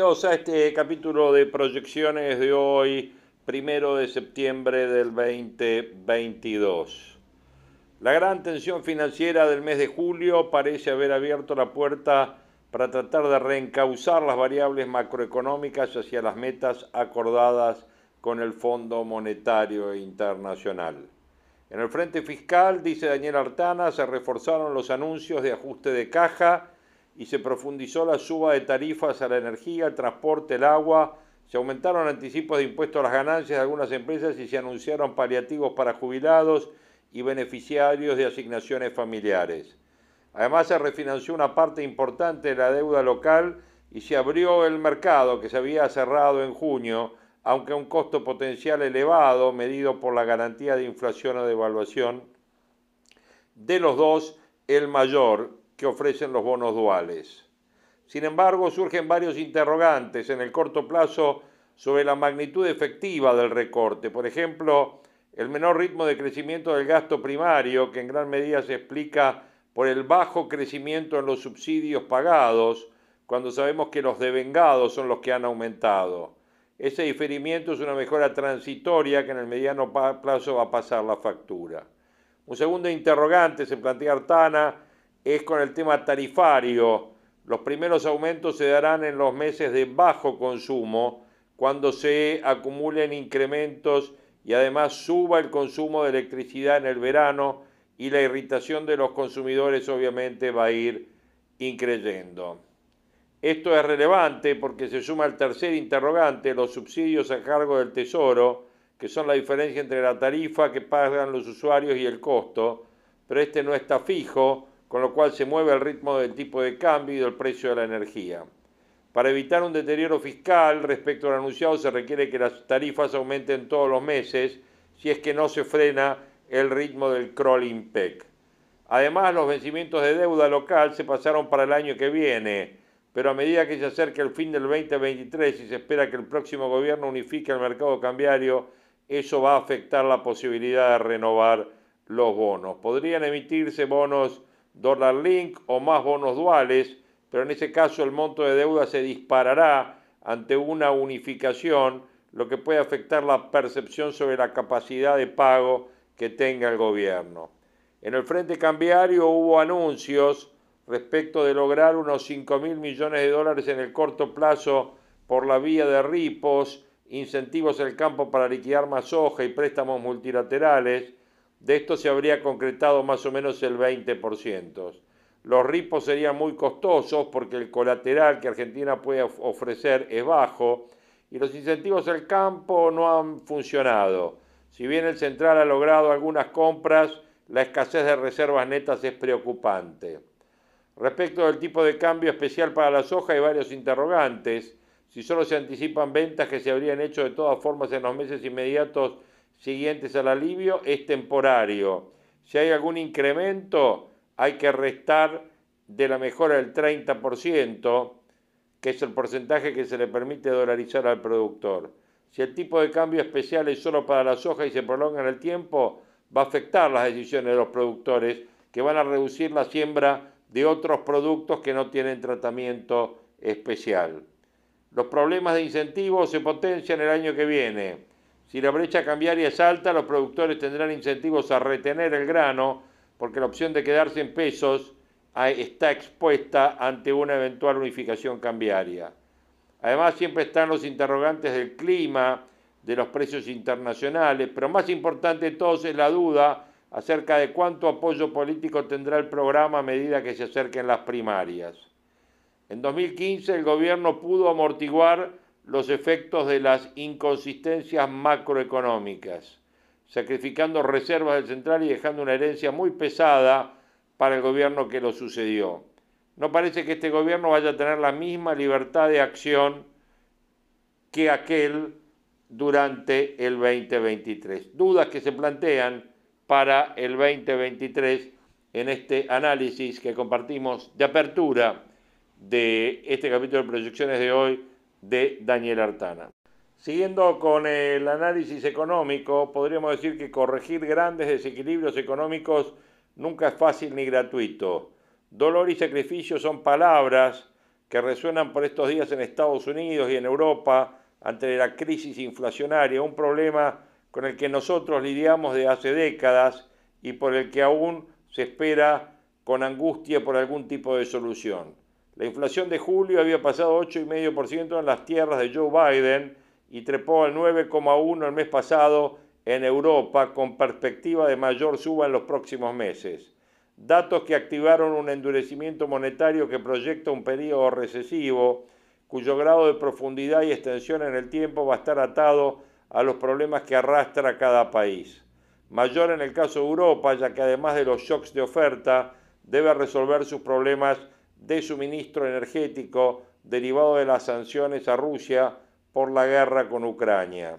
A este capítulo de proyecciones de hoy, primero de septiembre del 2022. La gran tensión financiera del mes de julio parece haber abierto la puerta para tratar de reencauzar las variables macroeconómicas hacia las metas acordadas con el Fondo Monetario Internacional. En el frente fiscal, dice Daniel Artana, se reforzaron los anuncios de ajuste de caja y se profundizó la suba de tarifas a la energía, el transporte, el agua, se aumentaron anticipos de impuestos a las ganancias de algunas empresas y se anunciaron paliativos para jubilados y beneficiarios de asignaciones familiares. Además se refinanció una parte importante de la deuda local y se abrió el mercado que se había cerrado en junio, aunque a un costo potencial elevado medido por la garantía de inflación o devaluación. De los dos, el mayor, que ofrecen los bonos duales. Sin embargo, surgen varios interrogantes en el corto plazo sobre la magnitud efectiva del recorte. Por ejemplo, el menor ritmo de crecimiento del gasto primario, que en gran medida se explica por el bajo crecimiento en los subsidios pagados, cuando sabemos que los devengados son los que han aumentado. Ese diferimiento es una mejora transitoria que en el mediano plazo va a pasar la factura. Un segundo interrogante se plantea Artana es con el tema tarifario. Los primeros aumentos se darán en los meses de bajo consumo, cuando se acumulen incrementos y además suba el consumo de electricidad en el verano y la irritación de los consumidores obviamente va a ir increyendo. Esto es relevante porque se suma el tercer interrogante, los subsidios a cargo del Tesoro, que son la diferencia entre la tarifa que pagan los usuarios y el costo, pero este no está fijo, con lo cual se mueve el ritmo del tipo de cambio y del precio de la energía. Para evitar un deterioro fiscal respecto al anunciado se requiere que las tarifas aumenten todos los meses si es que no se frena el ritmo del crawling peg. Además, los vencimientos de deuda local se pasaron para el año que viene, pero a medida que se acerca el fin del 2023 y se espera que el próximo gobierno unifique el mercado cambiario, eso va a afectar la posibilidad de renovar los bonos. Podrían emitirse bonos dólar link o más bonos duales, pero en ese caso el monto de deuda se disparará ante una unificación, lo que puede afectar la percepción sobre la capacidad de pago que tenga el gobierno. En el frente cambiario hubo anuncios respecto de lograr unos 5 mil millones de dólares en el corto plazo por la vía de ripos, incentivos en el campo para liquidar más soja y préstamos multilaterales, de esto se habría concretado más o menos el 20%. Los ripos serían muy costosos porque el colateral que Argentina puede ofrecer es bajo y los incentivos al campo no han funcionado. Si bien el central ha logrado algunas compras, la escasez de reservas netas es preocupante. Respecto del tipo de cambio especial para la soja hay varios interrogantes. Si solo se anticipan ventas que se habrían hecho de todas formas en los meses inmediatos siguientes al alivio es temporario. Si hay algún incremento, hay que restar de la mejora del 30%, que es el porcentaje que se le permite dolarizar al productor. Si el tipo de cambio especial es solo para la soja y se prolonga en el tiempo, va a afectar las decisiones de los productores que van a reducir la siembra de otros productos que no tienen tratamiento especial. Los problemas de incentivos se potencian el año que viene. Si la brecha cambiaria es alta, los productores tendrán incentivos a retener el grano, porque la opción de quedarse en pesos está expuesta ante una eventual unificación cambiaria. Además, siempre están los interrogantes del clima, de los precios internacionales, pero más importante de todos es la duda acerca de cuánto apoyo político tendrá el programa a medida que se acerquen las primarias. En 2015 el gobierno pudo amortiguar los efectos de las inconsistencias macroeconómicas, sacrificando reservas del central y dejando una herencia muy pesada para el gobierno que lo sucedió. No parece que este gobierno vaya a tener la misma libertad de acción que aquel durante el 2023. Dudas que se plantean para el 2023 en este análisis que compartimos de apertura de este capítulo de proyecciones de hoy de Daniel Artana. Siguiendo con el análisis económico, podríamos decir que corregir grandes desequilibrios económicos nunca es fácil ni gratuito. Dolor y sacrificio son palabras que resuenan por estos días en Estados Unidos y en Europa ante la crisis inflacionaria, un problema con el que nosotros lidiamos de hace décadas y por el que aún se espera con angustia por algún tipo de solución. La inflación de julio había pasado 8,5% en las tierras de Joe Biden y trepó al 9,1% el mes pasado en Europa con perspectiva de mayor suba en los próximos meses. Datos que activaron un endurecimiento monetario que proyecta un periodo recesivo cuyo grado de profundidad y extensión en el tiempo va a estar atado a los problemas que arrastra cada país. Mayor en el caso de Europa, ya que además de los shocks de oferta, debe resolver sus problemas de suministro energético derivado de las sanciones a Rusia por la guerra con Ucrania.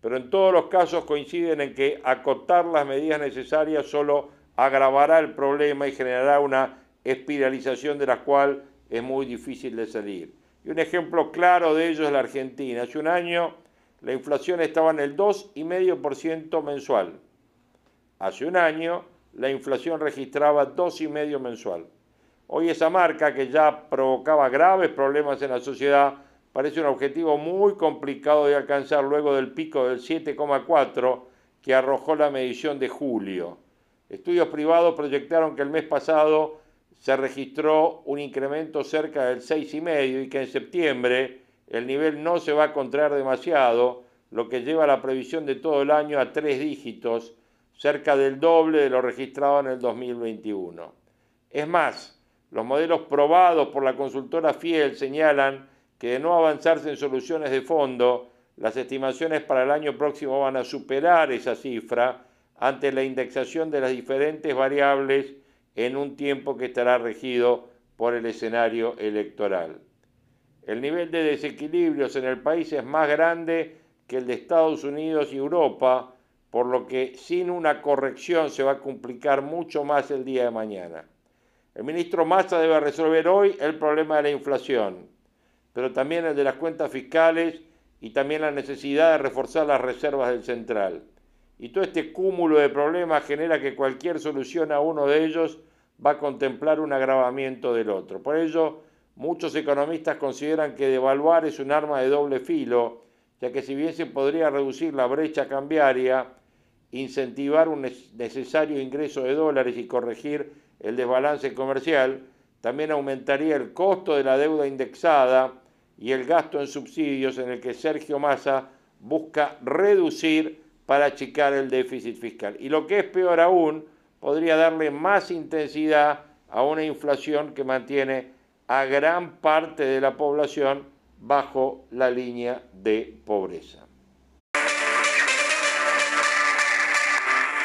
Pero en todos los casos coinciden en que acotar las medidas necesarias solo agravará el problema y generará una espiralización de la cual es muy difícil de salir. Y un ejemplo claro de ello es la Argentina. Hace un año la inflación estaba en el 2,5% mensual. Hace un año la inflación registraba 2,5% mensual. Hoy esa marca, que ya provocaba graves problemas en la sociedad, parece un objetivo muy complicado de alcanzar luego del pico del 7,4 que arrojó la medición de julio. Estudios privados proyectaron que el mes pasado se registró un incremento cerca del 6,5 y que en septiembre el nivel no se va a contraer demasiado, lo que lleva la previsión de todo el año a tres dígitos, cerca del doble de lo registrado en el 2021. Es más, los modelos probados por la consultora Fiel señalan que de no avanzarse en soluciones de fondo, las estimaciones para el año próximo van a superar esa cifra ante la indexación de las diferentes variables en un tiempo que estará regido por el escenario electoral. El nivel de desequilibrios en el país es más grande que el de Estados Unidos y Europa, por lo que sin una corrección se va a complicar mucho más el día de mañana. El ministro Massa debe resolver hoy el problema de la inflación, pero también el de las cuentas fiscales y también la necesidad de reforzar las reservas del central. Y todo este cúmulo de problemas genera que cualquier solución a uno de ellos va a contemplar un agravamiento del otro. Por ello, muchos economistas consideran que devaluar es un arma de doble filo, ya que si bien se podría reducir la brecha cambiaria, incentivar un necesario ingreso de dólares y corregir el desbalance comercial, también aumentaría el costo de la deuda indexada y el gasto en subsidios en el que Sergio Massa busca reducir para achicar el déficit fiscal. Y lo que es peor aún, podría darle más intensidad a una inflación que mantiene a gran parte de la población bajo la línea de pobreza.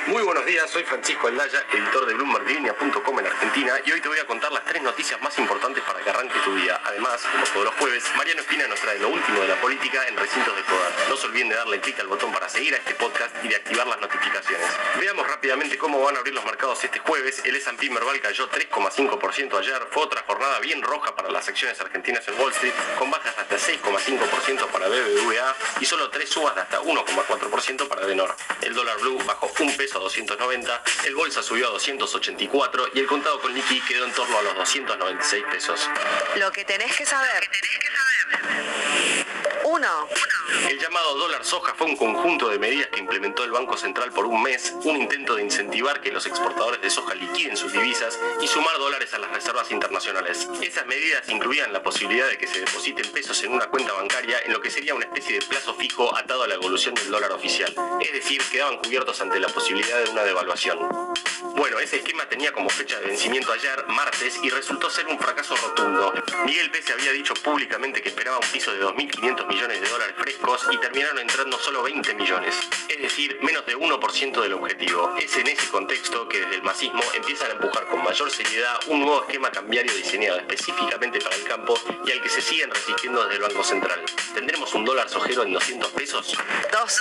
Muy buenos días, soy Francisco Aldaya, editor de BloombergLinea.com en Argentina y hoy te voy a contar las tres noticias más importantes para que arranque tu día. Además, como todos los jueves, Mariano Espina nos trae lo último de la política en recintos de poder. No se olviden de darle clic al botón para seguir a este podcast y de activar las notificaciones. Veamos rápidamente cómo van a abrir los mercados este jueves. El S&P Merval cayó 3,5% ayer. Fue otra jornada bien roja para las acciones argentinas en Wall Street, con bajas de hasta 6,5% para BBVA y solo tres subas de hasta 1,4% para Denor. El dólar blue bajó un peso 290, el bolsa subió a 284 y el contado con liqui quedó en torno a los 296 pesos. Lo que tenés que saber. El llamado dólar soja fue un conjunto de medidas que implementó el Banco Central por un mes, un intento de incentivar que los exportadores de soja liquiden sus divisas y sumar dólares a las reservas internacionales. Esas medidas incluían la posibilidad de que se depositen pesos en una cuenta bancaria en lo que sería una especie de plazo fijo atado a la evolución del dólar oficial, es decir, quedaban cubiertos ante la posibilidad de una devaluación. Bueno, ese esquema tenía como fecha de vencimiento ayer, martes, y resultó ser un fracaso rotundo. Miguel Pérez había dicho públicamente que esperaba un piso de 2.500 millones de dólares frescos y terminaron entrando solo 20 millones, es decir, menos de 1% del objetivo. Es en ese contexto que desde el masismo empiezan a empujar con mayor seriedad un nuevo esquema cambiario diseñado específicamente para el campo y al que se siguen resistiendo desde el Banco Central. ¿Tendremos un dólar sojero en 200 pesos? Dos.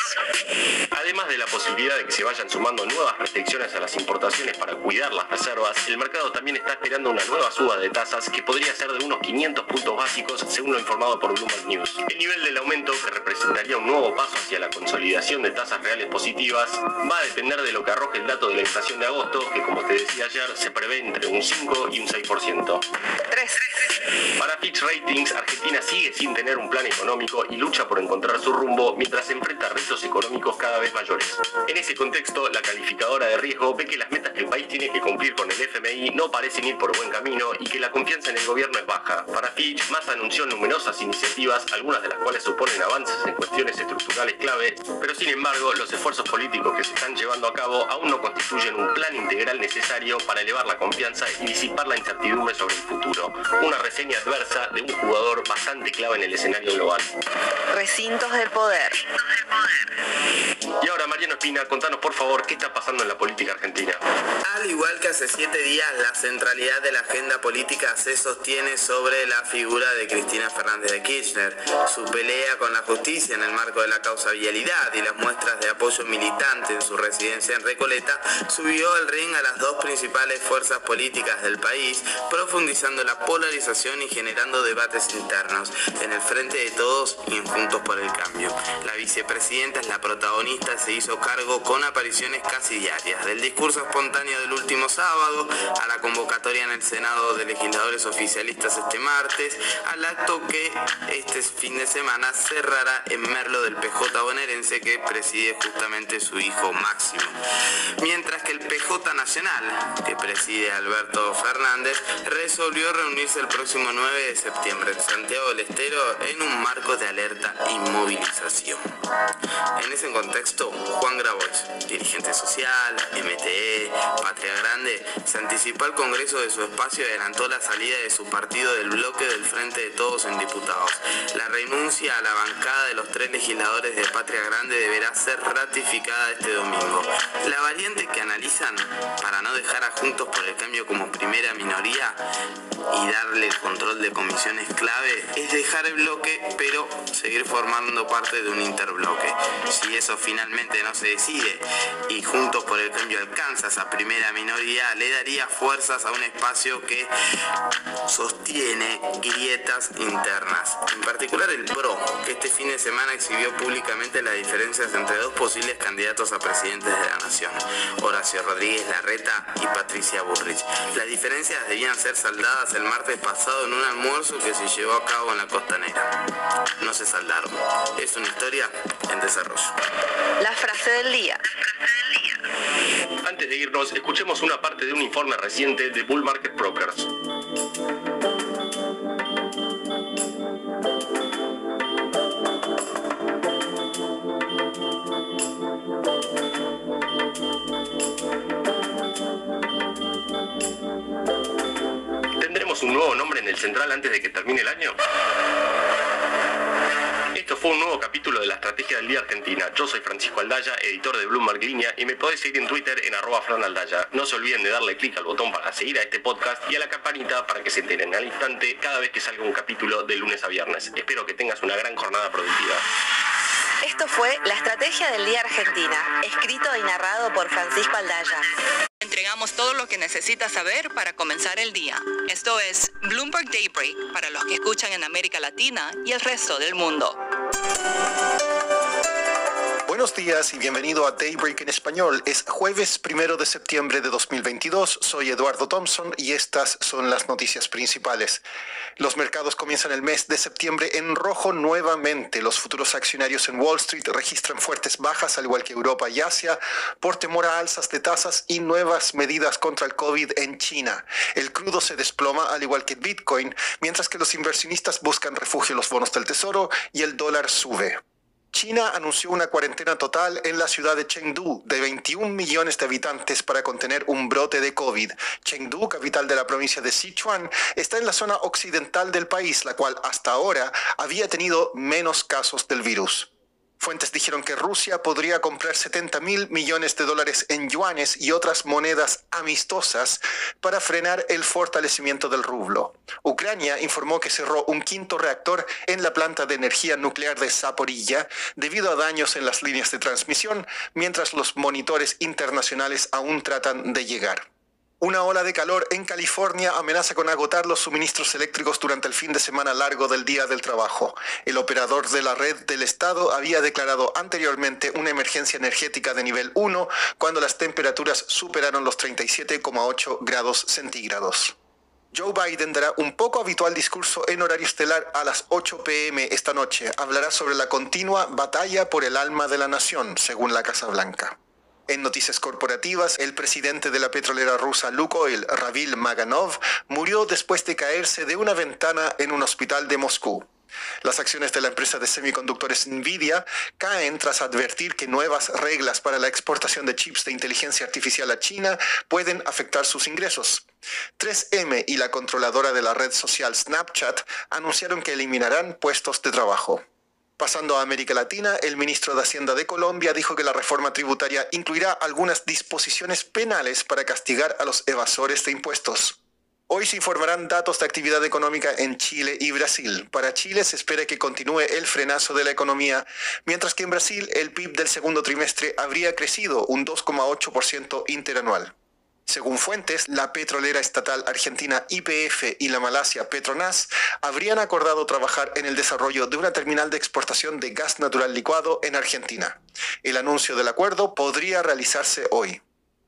Además de la posibilidad de que se vayan sumando nuevas restricciones a las importaciones para cuidar las reservas, el mercado también está esperando una nueva suba de tasas que podría ser de unos 500 puntos básicos según lo informado por Bloomberg News. El nivel del aumento, que representaría un nuevo paso hacia la consolidación de tasas reales positivas, va a depender de lo que arroje el dato de la inflación de agosto, que como te decía ayer, se prevé entre un 5 y un 6%. Tres. Para Fitch Ratings, Argentina sigue sin tener un plan económico y lucha por encontrar su rumbo mientras enfrenta retos económicos cada vez mayores. En ese contexto, la calificadora de riesgo ve que las metas que el país tiene que cumplir con el FMI no parecen ir por buen camino y que la confianza en el gobierno es baja. Para Fitch, Massa anunció numerosas iniciativas, algunas de las cuales suponen avances en cuestiones estructurales clave, pero sin embargo, los esfuerzos políticos que se están llevando a cabo aún no constituyen un plan integral necesario para elevar la confianza y disipar la incertidumbre sobre el futuro. Una reseña adversa de un jugador bastante clave en el escenario global. Recintos del poder. Y ahora, Mariano Espina, contanos por favor qué está pasando en la política argentina. Al igual que hace siete días, la centralidad de la agenda política se sostiene sobre la figura de Cristina Fernández de Kirchner. Su pelea con la justicia en el marco de la causa vialidad y las muestras de apoyo militante en su residencia en Recoleta subió al ring a las dos principales fuerzas políticas del país, profundizando la polarización y generando debates internos en el frente de todos y en Juntos por el Cambio. La vicepresidenta es la protagonista, se hizo cargo con apariciones casi diarias, del discurso espontáneo del último sábado, a la convocatoria en el Senado de legisladores oficialistas este martes, al acto que este fin de semana cerrará en Merlo del PJ bonaerense que preside justamente su hijo Máximo. Mientras que el PJ Nacional, que preside Alberto Fernández, resolvió reunirse el próximo 9 de septiembre en Santiago del Estero en un marco de alerta y movilización. En ese contexto, Juan Grabois, dirigente social, MTE, Patria Grande, se anticipó al Congreso de su espacio y adelantó la salida de su partido del bloque del Frente de Todos en diputados. La renuncia la bancada de los tres legisladores de Patria Grande deberá ser ratificada este domingo. La variante que analizan para no dejar a Juntos por el Cambio como primera minoría y darle el control de comisiones clave es dejar el bloque pero seguir formando parte de un interbloque. Si eso finalmente no se decide y Juntos por el Cambio alcanza esa primera minoría, le daría fuerzas a un espacio que sostiene grietas internas. En particular el PRO, que este fin de semana exhibió públicamente las diferencias entre dos posibles candidatos a presidentes de la nación, Horacio Rodríguez Larreta y Patricia Burrich. Las diferencias debían ser saldadas el martes pasado en un almuerzo que se llevó a cabo en la costanera. No se saldaron. Es una historia en desarrollo. La frase del día. Antes de irnos, escuchemos una parte de un informe reciente de Bull Market Brokers. ¿Tendremos un nuevo nombre en el central antes de que termine el año? Esto fue un nuevo capítulo de la Estrategia del Día Argentina. Yo soy Francisco Aldaya, editor de Bloomberg Línea, y me podés seguir en Twitter en arroba franaldaya. No se olviden de darle clic al botón para seguir a este podcast y a la campanita para que se enteren al instante cada vez que salga un capítulo de lunes a viernes. Espero que tengas una gran jornada productiva. Esto fue La Estrategia del Día Argentina, escrito y narrado por Francisco Aldaya. Entregamos todo lo que necesitas saber para comenzar el día. Esto es Bloomberg Daybreak para los que escuchan en América Latina y el resto del mundo. Buenos días y bienvenido a Daybreak en español. Es jueves primero de septiembre de 2022. Soy Eduardo Thompson y estas son las noticias principales. Los mercados comienzan el mes de septiembre en rojo nuevamente. Los futuros accionarios en Wall Street registran fuertes bajas, al igual que Europa y Asia, por temor a alzas de tasas y nuevas medidas contra el COVID en China. El crudo se desploma, al igual que Bitcoin, mientras que los inversionistas buscan refugio en los bonos del tesoro y el dólar sube. China anunció una cuarentena total en la ciudad de Chengdu de 21 millones de habitantes para contener un brote de COVID. Chengdu, capital de la provincia de Sichuan, está en la zona occidental del país, la cual hasta ahora había tenido menos casos del virus. Fuentes dijeron que Rusia podría comprar 70 mil millones de dólares en yuanes y otras monedas amistosas para frenar el fortalecimiento del rublo. Ucrania informó que cerró un quinto reactor en la planta de energía nuclear de Zaporilla debido a daños en las líneas de transmisión, mientras los monitores internacionales aún tratan de llegar. Una ola de calor en California amenaza con agotar los suministros eléctricos durante el fin de semana largo del Día del Trabajo. El operador de la red del Estado había declarado anteriormente una emergencia energética de nivel 1 cuando las temperaturas superaron los 37,8 grados centígrados. Joe Biden dará un poco habitual discurso en horario estelar a las 8 pm esta noche. Hablará sobre la continua batalla por el alma de la nación, según la Casa Blanca. En noticias corporativas, el presidente de la petrolera rusa Lukoil, Ravil Maganov, murió después de caerse de una ventana en un hospital de Moscú. Las acciones de la empresa de semiconductores Nvidia caen tras advertir que nuevas reglas para la exportación de chips de inteligencia artificial a China pueden afectar sus ingresos. 3M y la controladora de la red social Snapchat anunciaron que eliminarán puestos de trabajo. Pasando a América Latina, el ministro de Hacienda de Colombia dijo que la reforma tributaria incluirá algunas disposiciones penales para castigar a los evasores de impuestos. Hoy se informarán datos de actividad económica en Chile y Brasil. Para Chile se espera que continúe el frenazo de la economía, mientras que en Brasil el PIB del segundo trimestre habría crecido un 2,8% interanual. Según fuentes, la petrolera estatal argentina YPF y la Malasia Petronas habrían acordado trabajar en el desarrollo de una terminal de exportación de gas natural licuado en Argentina. El anuncio del acuerdo podría realizarse hoy.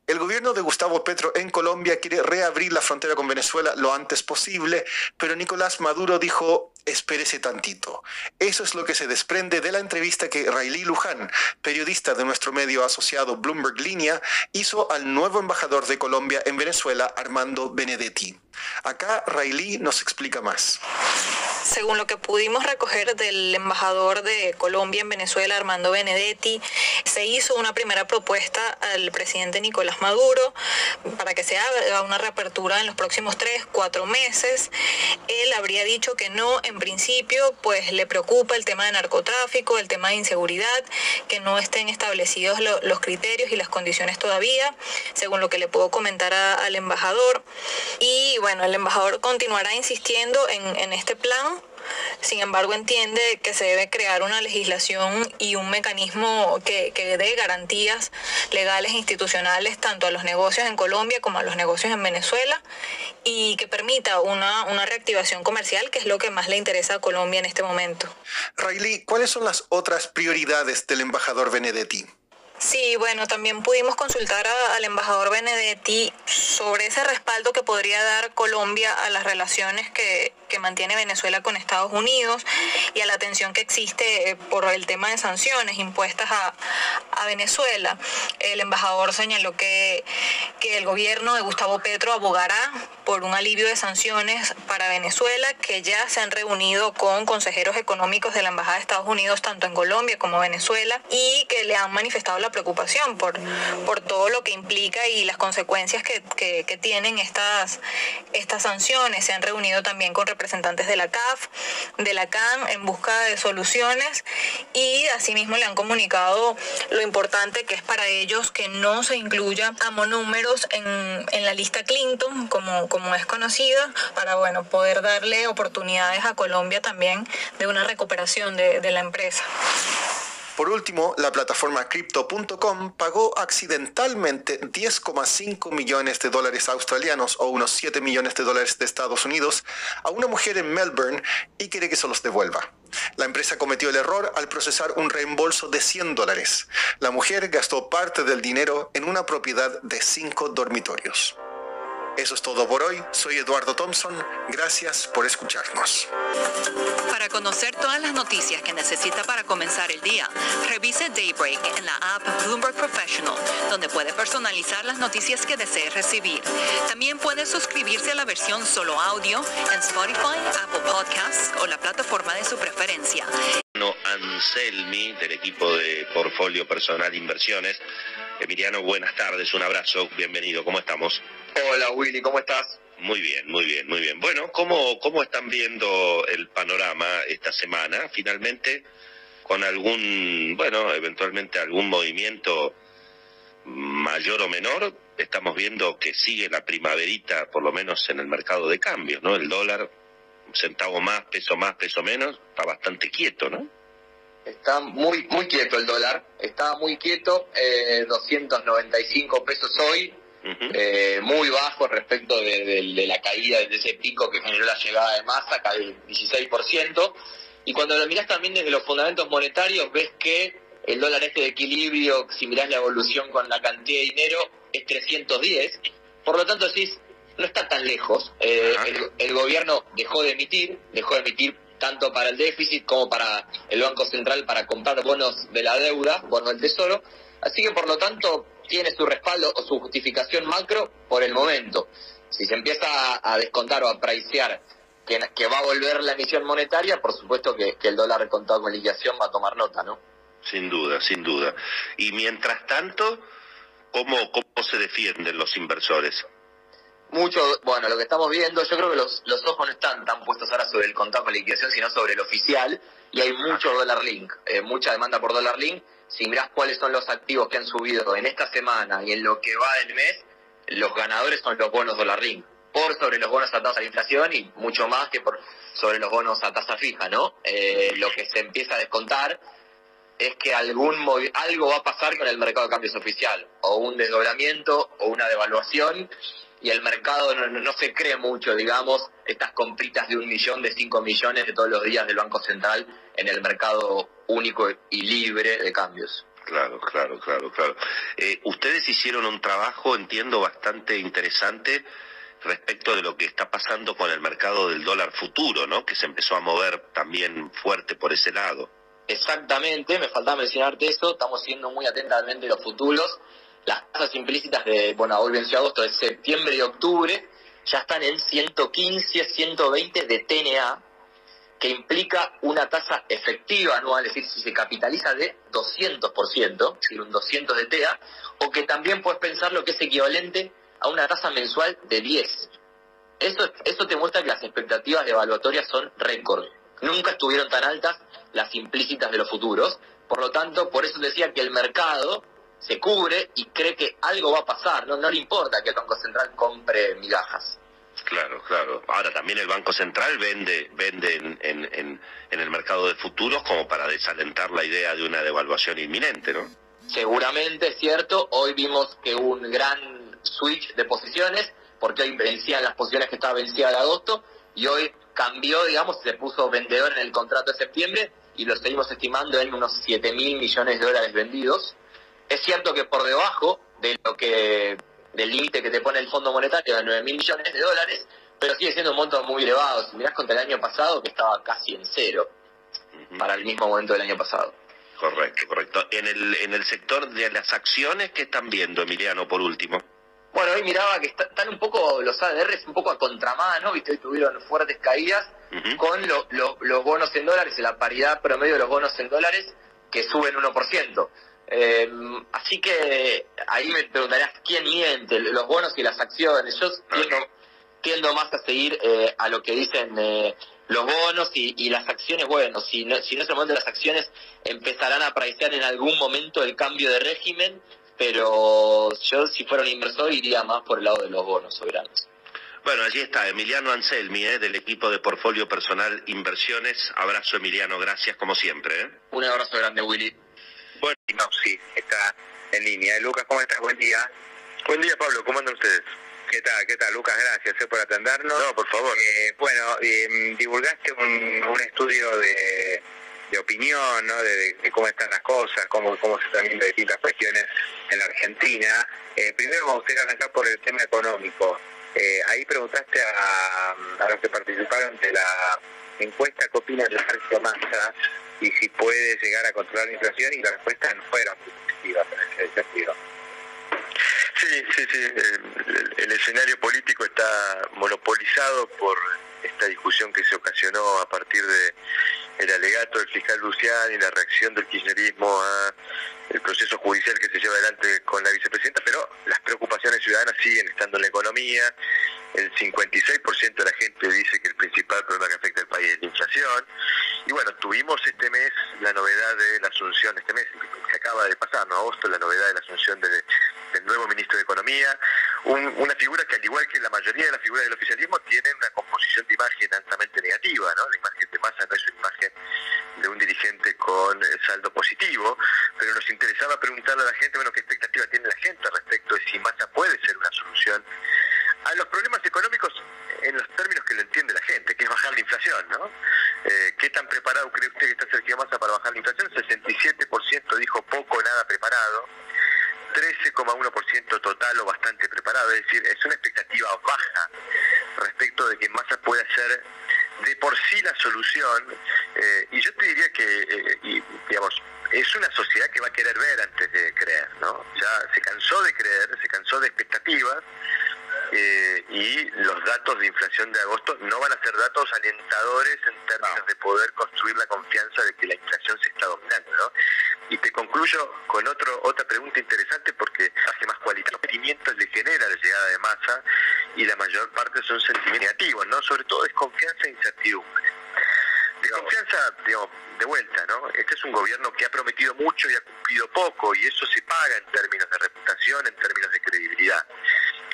El gobierno de Gustavo Petro en Colombia quiere reabrir la frontera con Venezuela lo antes posible, pero Nicolás Maduro dijo, espérese tantito. Eso es lo que se desprende de la entrevista que Railí Luján, periodista de nuestro medio asociado Bloomberg Línea, hizo al nuevo embajador de Colombia en Venezuela, Armando Benedetti. Acá Railí nos explica más. Según lo que pudimos recoger del embajador de Colombia en Venezuela, Armando Benedetti, se hizo una primera propuesta al presidente Nicolás Maduro para que se haga una reapertura en los próximos tres, cuatro meses. Él habría dicho que no, en principio, pues le preocupa el tema de narcotráfico, el tema de inseguridad, que no estén establecidos los criterios y las condiciones todavía, según lo que le puedo comentar al embajador. Y bueno, el embajador continuará insistiendo en, este plan sin embargo, entiende que se debe crear una legislación y un mecanismo que, dé garantías legales e institucionales tanto a los negocios en Colombia como a los negocios en Venezuela y que permita una, una reactivación comercial, que es lo que más le interesa a Colombia en este momento. Riley, ¿cuáles son las otras prioridades del embajador Benedetti? Sí, bueno, también pudimos consultar al embajador Benedetti sobre ese respaldo que podría dar Colombia a las relaciones que, que mantiene Venezuela con Estados Unidos y a la tensión que existe eh, por el tema de sanciones impuestas a, Venezuela. El embajador señaló que, que el gobierno de Gustavo Petro abogará por un alivio de sanciones para Venezuela, que ya se han reunido con consejeros económicos de la Embajada de Estados Unidos, tanto en Colombia como Venezuela, y que le han manifestado la preocupación por, por todo lo que implica y las consecuencias que, tienen estas, estas sanciones. Se han reunido también con representantes de la CAF, de la CAN, en busca de soluciones y asimismo le han comunicado lo importante que es para ellos que no se incluya a monúmeros en, en la lista Clinton, como, como es conocida, para bueno, poder darle oportunidades a Colombia también de una recuperación de, de la empresa. Por último, la plataforma Crypto.com pagó accidentalmente 10,5 millones de dólares australianos o unos 7 millones de dólares de Estados Unidos a una mujer en Melbourne y quiere que se los devuelva. La empresa cometió el error al procesar un reembolso de 100 dólares. La mujer gastó parte del dinero en una propiedad de 5 dormitorios. Eso es todo por hoy. Soy Eduardo Thompson. Gracias por escucharnos. Para conocer todas las noticias que necesita para comenzar el día, revise Daybreak en la app Bloomberg Professional, donde puede personalizar las noticias que desee recibir. También puede suscribirse a la versión solo audio en Spotify, Apple Podcasts o la plataforma de su preferencia. No, Anselmi del equipo de Portfolio Personal Inversiones. Emiliano, buenas tardes, un abrazo, bienvenido, ¿cómo estamos? Hola Willy, ¿cómo estás? Muy bien, muy bien, muy bien. Bueno, ¿cómo, cómo están viendo el panorama esta semana? Finalmente, con algún, bueno, eventualmente algún movimiento mayor o menor, estamos viendo que sigue la primaverita, por lo menos en el mercado de cambios, ¿no? El dólar, un centavo más, peso más, peso menos, está bastante quieto, ¿no? Está muy muy quieto el dólar, está muy quieto, eh, 295 pesos hoy, eh, muy bajo respecto de, la caída de ese pico que generó la llegada de masa, cae 16%. Y cuando lo mirás también desde los fundamentos monetarios, ves que el dólar este de equilibrio, si mirás la evolución con la cantidad de dinero, es 310. Por lo tanto, decís, no está tan lejos. Eh, el, gobierno dejó de emitir, dejó de emitir tanto para el déficit como para el Banco Central para comprar bonos de la deuda, bonos del Tesoro. Así que, por lo tanto, tiene su respaldo o su justificación macro por el momento. Si se empieza a, descontar o a pricear que, que, va a volver la emisión monetaria, por supuesto que, que el dólar contado con liquidación va a tomar nota, ¿no? Sin duda, sin duda. Y mientras tanto, ¿cómo, cómo se defienden los inversores? Mucho, bueno, lo que estamos viendo, yo creo que los, los ojos no están tan puestos ahora sobre el contado con liquidación, sino sobre el oficial, y hay mucho dólar link, eh, mucha demanda por dólar link. Si mirás cuáles son los activos que han subido en esta semana y en lo que va del mes, los ganadores son los bonos dólar link, por sobre los bonos a tasa de inflación y mucho más que por sobre los bonos a tasa fija, ¿no? Eh, lo que se empieza a descontar es que algún algo va a pasar con el mercado de cambios oficial, o un desdoblamiento o una devaluación, y el mercado no, se cree mucho, digamos, estas compritas de un millón, de cinco millones de todos los días del Banco Central en el mercado único y libre de cambios. Claro, claro, claro, claro. Eh, ustedes hicieron un trabajo, entiendo, bastante interesante respecto de lo que está pasando con el mercado del dólar futuro, ¿no? Que se empezó a mover también fuerte por ese lado. Exactamente, me faltaba mencionarte eso, estamos siguiendo muy atentamente los futuros. Las tasas implícitas de, bueno, hoy venció agosto, de septiembre y octubre, ya están en 115, 120 de TNA, que implica una tasa efectiva anual, es decir, si se capitaliza de 200%, es decir, un 200 de TEA, o que también puedes pensar lo que es equivalente a una tasa mensual de 10. Eso, eso te muestra que las expectativas de evaluatorias son récord. Nunca estuvieron tan altas las implícitas de los futuros. Por lo tanto, por eso decía que el mercado se cubre y cree que algo va a pasar. No, no le importa que el Banco Central compre migajas. Claro, claro. Ahora también el Banco Central vende, vende en, en, en, el mercado de futuros como para desalentar la idea de una devaluación inminente, ¿no? Seguramente es cierto. Hoy vimos que hubo un gran switch de posiciones, porque hoy vencían las posiciones que estaban vencidas de agosto, y hoy cambió, digamos, se puso vendedor en el contrato de septiembre y lo seguimos estimando en unos 7 mil millones de dólares vendidos. Es cierto que por debajo de lo que del límite que te pone el Fondo Monetario de 9 mil millones de dólares, pero sigue siendo un monto muy elevado. Si mirás contra el año pasado, que estaba casi en cero para el mismo momento del año pasado. Correcto, correcto. En el, en el sector de las acciones, ¿qué están viendo, Emiliano, por último? Bueno, hoy miraba que están un poco, los ADRs un poco a contramano, ¿viste? Hoy tuvieron fuertes caídas con los bonos en dólares, la paridad promedio de los bonos en dólares que suben 1%. Eh, así que ahí me preguntarías quién miente, los bonos y las acciones. Yo tiendo, más a seguir eh, a lo que dicen eh, los bonos y, las acciones. Bueno, si no, si no es el momento de las acciones, empezarán a apreciar en algún momento el cambio de régimen pero yo si fuera un inversor iría más por el lado de los bonos soberanos. Bueno, allí está Emiliano Anselmi, ¿eh? del equipo de Portfolio Personal Inversiones. Abrazo, Emiliano, gracias como siempre. ¿eh? Un abrazo grande, Willy. Bueno, no, sí, está en línea. Lucas, ¿cómo estás? Buen día. Buen día, Pablo, ¿cómo andan ustedes? ¿Qué tal? ¿Qué tal, Lucas? Gracias eh, por atendernos. No, por favor. Eh, bueno, eh, divulgaste un, un estudio de de opinión, ¿no? De, cómo están las cosas, cómo, cómo se están viendo distintas cuestiones en la Argentina. Eh, primero me gustaría arrancar por el tema económico. Eh, ahí preguntaste a, a, los que participaron de la encuesta qué opinan de Sergio Massa y si puede llegar a controlar la inflación y las respuestas no fueron positivas en ese sentido. Sí, sí, sí. El, el, escenario político está monopolizado por esta discusión que se ocasionó a partir de el alegato del fiscal Lucián y la reacción del kirchnerismo a el proceso judicial que se lleva adelante con la vicepresidenta, pero las preocupaciones ciudadanas siguen estando en la economía. El 56% de la gente dice que el principal problema que afecta al país es la inflación. Y bueno, tuvimos este mes la novedad de la asunción, este mes que acaba de pasar, ¿no? Agosto, la novedad de la asunción del nuevo ministro de Economía, una figura que al igual que la mayoría de las figuras del oficialismo tiene una composición de imagen altamente negativa, ¿no? La imagen de Massa no es una imagen de un dirigente con saldo positivo, pero nos interesaba preguntarle a la gente, bueno, qué expectativa tiene la gente respecto de si Massa puede ser una solución a los problemas económicos en los términos que lo entiende la gente, que es bajar la inflación, ¿no? Eh, ¿Qué tan preparado cree usted que está Sergio Massa para bajar la inflación? 67% dijo poco nada preparado. 13,1% total o bastante preparado, es decir, es una expectativa baja respecto de que Massa pueda ser de por sí la solución, eh, y yo te diría que, eh, digamos, es una sociedad que va a querer ver antes de creer, ¿no? Ya se cansó de creer, se cansó de expectativas, eh, y los datos de inflación de agosto no van a ser datos alentadores en términos de poder construir la confianza de que la inflación se está dominando. ¿no? Y te concluyo con otro, otra pregunta interesante porque hace más cualitativos le genera la llegada de masa y la mayor parte son sentimientos negativos, ¿no? sobre todo desconfianza e incertidumbre. Desconfianza, digamos, de vuelta, ¿no? Este es un gobierno que ha prometido mucho y ha cumplido poco, y eso se paga en términos de reputación, en términos de credibilidad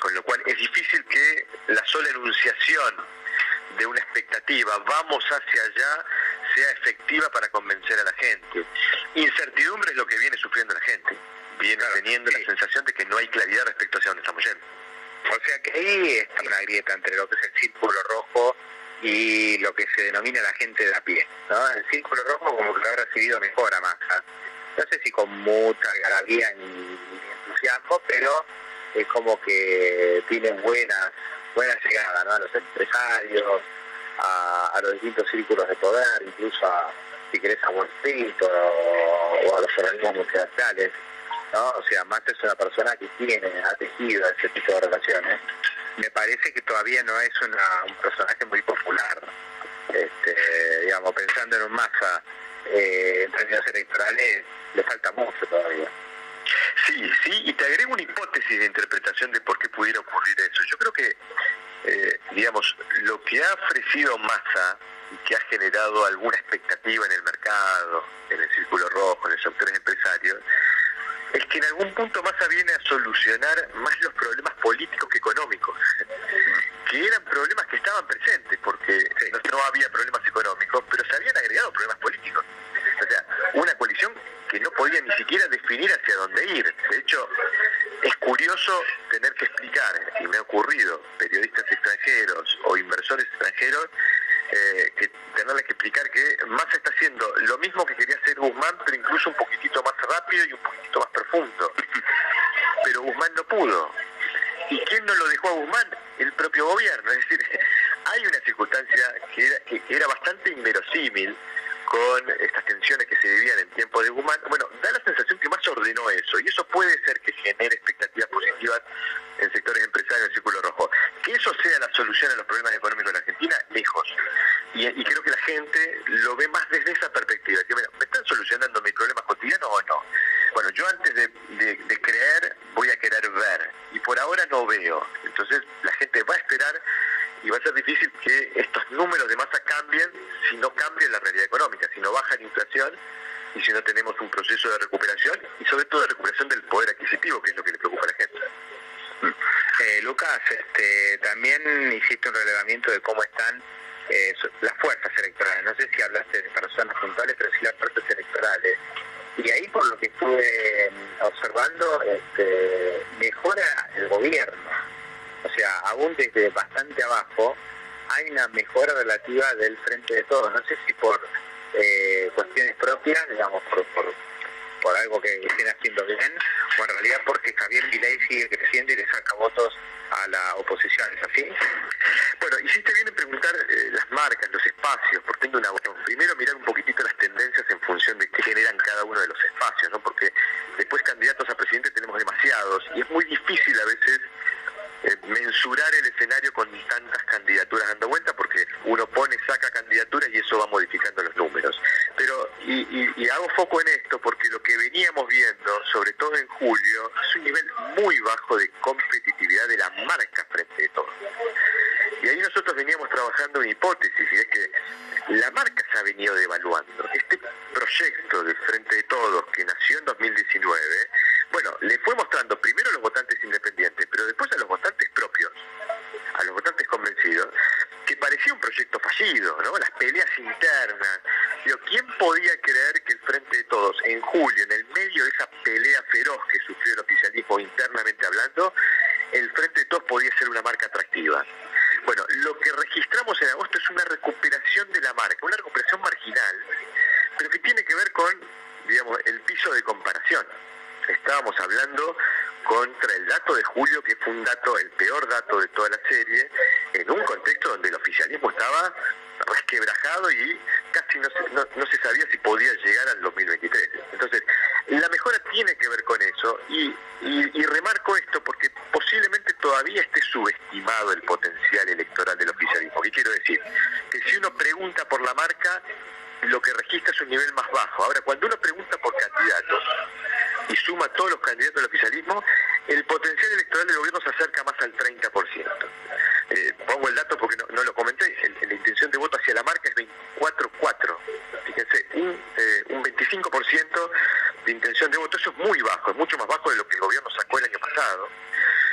con lo cual es difícil que la sola enunciación de una expectativa, vamos hacia allá, sea efectiva para convencer a la gente. Incertidumbre es lo que viene sufriendo la gente, viene teniendo la sensación de que no hay claridad respecto a hacia dónde estamos yendo. O sea que ahí está una grieta entre lo que es el círculo rojo y lo que se denomina la gente de a pie. ¿no? El círculo rojo como que lo ha recibido mejor a Massa. No sé si con mucha algarabía ni entusiasmo, pero es como que tienen buenas buena llegada ¿no? a los empresarios, a, los distintos círculos de poder, incluso a, si querés, a Wall o, a los organismos multilaterales. ¿no? O sea, Massa es una persona que tiene, ha tejido ese tipo de relaciones. Me parece que todavía no es un personaje muy popular. Este, digamos, pensando en un Massa eh, en términos electorales, le falta mucho todavía. Sí, sí, y te agrego una hipótesis de interpretación de por qué pudiera ocurrir eso. Yo creo que, eh, digamos, lo que ha ofrecido Massa y que ha generado alguna expectativa en el mercado, en el círculo rojo, en los sectores empresarios, es que en algún punto Massa viene a solucionar más los problemas políticos que económicos, que eran problemas que estaban presentes, porque no había problemas económicos, pero se habían agregado problemas políticos. O sea, una coalición que no podía ni siquiera definir hacia dónde ir. De hecho, es curioso tener que explicar, y me ha ocurrido, periodistas extranjeros o inversores extranjeros, eh, que tenerles que explicar que Massa está haciendo lo mismo que quería hacer Guzmán, pero incluso un poquitito más rápido y un poquitito más profundo. Pero Guzmán no pudo. ¿Y quién no lo dejó a Guzmán? El propio gobierno. Es decir, hay una circunstancia que era, que era bastante inverosímil, con estas tensiones que se vivían en tiempo de Guzmán, bueno, da la sensación que más ordenó eso, y eso puede ser que genere expectativas positivas en sectores empresarios del Círculo Rojo. Que eso sea la solución a los problemas económicos de la Argentina, lejos. Y, creo que la gente lo ve más desde esa perspectiva, que ¿me están solucionando mis problemas cotidianos o no? Bueno, yo antes de creer voy a querer ver, y por ahora no veo. Entonces la gente va a esperar y va a ser difícil que estos números de masa cambien si no cambia la realidad económica, si no baja la inflación y si no tenemos un proceso de recuperación y sobre todo de recuperación del poder adquisitivo, que es lo que le preocupa a la gente. Eh, Lucas, este, también hiciste un relevamiento de cómo están eh, las fuerzas electorales. No sé si hablaste de personas puntuales, pero sí las fuerzas electorales. Y ahí, por lo que estuve observando, este, mejora el gobierno o sea, aún desde bastante abajo hay una del frente de todos sé si por eh, cuestiones propias, digamos, por, por, algo que estén haciendo bien, o en realidad porque Javier Milei sigue creciendo y le saca votos a la oposición, ¿es así? Bueno, hiciste bien en preguntar eh, las marcas, los espacios, porque tengo una Primero mirar un poquitito las tendencias en función de qué generan cada uno de los espacios, ¿no? Porque después candidatos a presidente tenemos demasiados y es muy difícil a veces eh, mensurar el escenario con tantas candidaturas dando vuelta, porque uno pone, saca candidaturas y eso va modificando los números. y, hago foco en esto porque lo que veníamos viendo, sobre todo en julio, es un nivel muy bajo de competitividad de la marca frente de todo. Y ahí nosotros veníamos trabajando en hipótesis, y es que la marca se ha venido devaluando. Este proyecto del Frente de Todos, que nació en 2019, bueno, le fue mostrando primero a los votantes independientes, pero después a los votantes propios, a los votantes convencidos, que parecía un proyecto fallido, ¿no? Las peleas internas. Digo, ¿quién podía creer que el Frente de Todos, en julio, en el medio de esa pelea feroz que sufrió el oficialismo internamente hablando, el Frente de Todos podía ser una marca atractiva? Bueno, lo que registramos en agosto es una recuperación de la marca, una recuperación marginal, pero que tiene que ver con, digamos, el piso de comparación. Estábamos hablando contra el dato de julio, que fue un dato, el peor dato de toda la serie, en un contexto donde el oficialismo estaba resquebrajado y casi no se, no, se sabía si podía llegar al 2023. Entonces, la mejora tiene que ver con eso y, y, remarco esto porque posiblemente todavía esté subestimado el potencial electoral del oficialismo. ¿Qué quiero decir? Que si uno pregunta por la marca, lo que registra es un nivel más bajo. Ahora, cuando uno pregunta por candidatos y suma todos los candidatos del oficialismo, el potencial electoral del gobierno se acerca más al 30%. Eh, pongo el dato porque no, lo comenté, la intención de voto hacia la marca es 24-4. Fíjense, un, eh, un 25% de intención de voto, eso es muy bajo, es mucho más bajo de lo que el gobierno sacó el año pasado.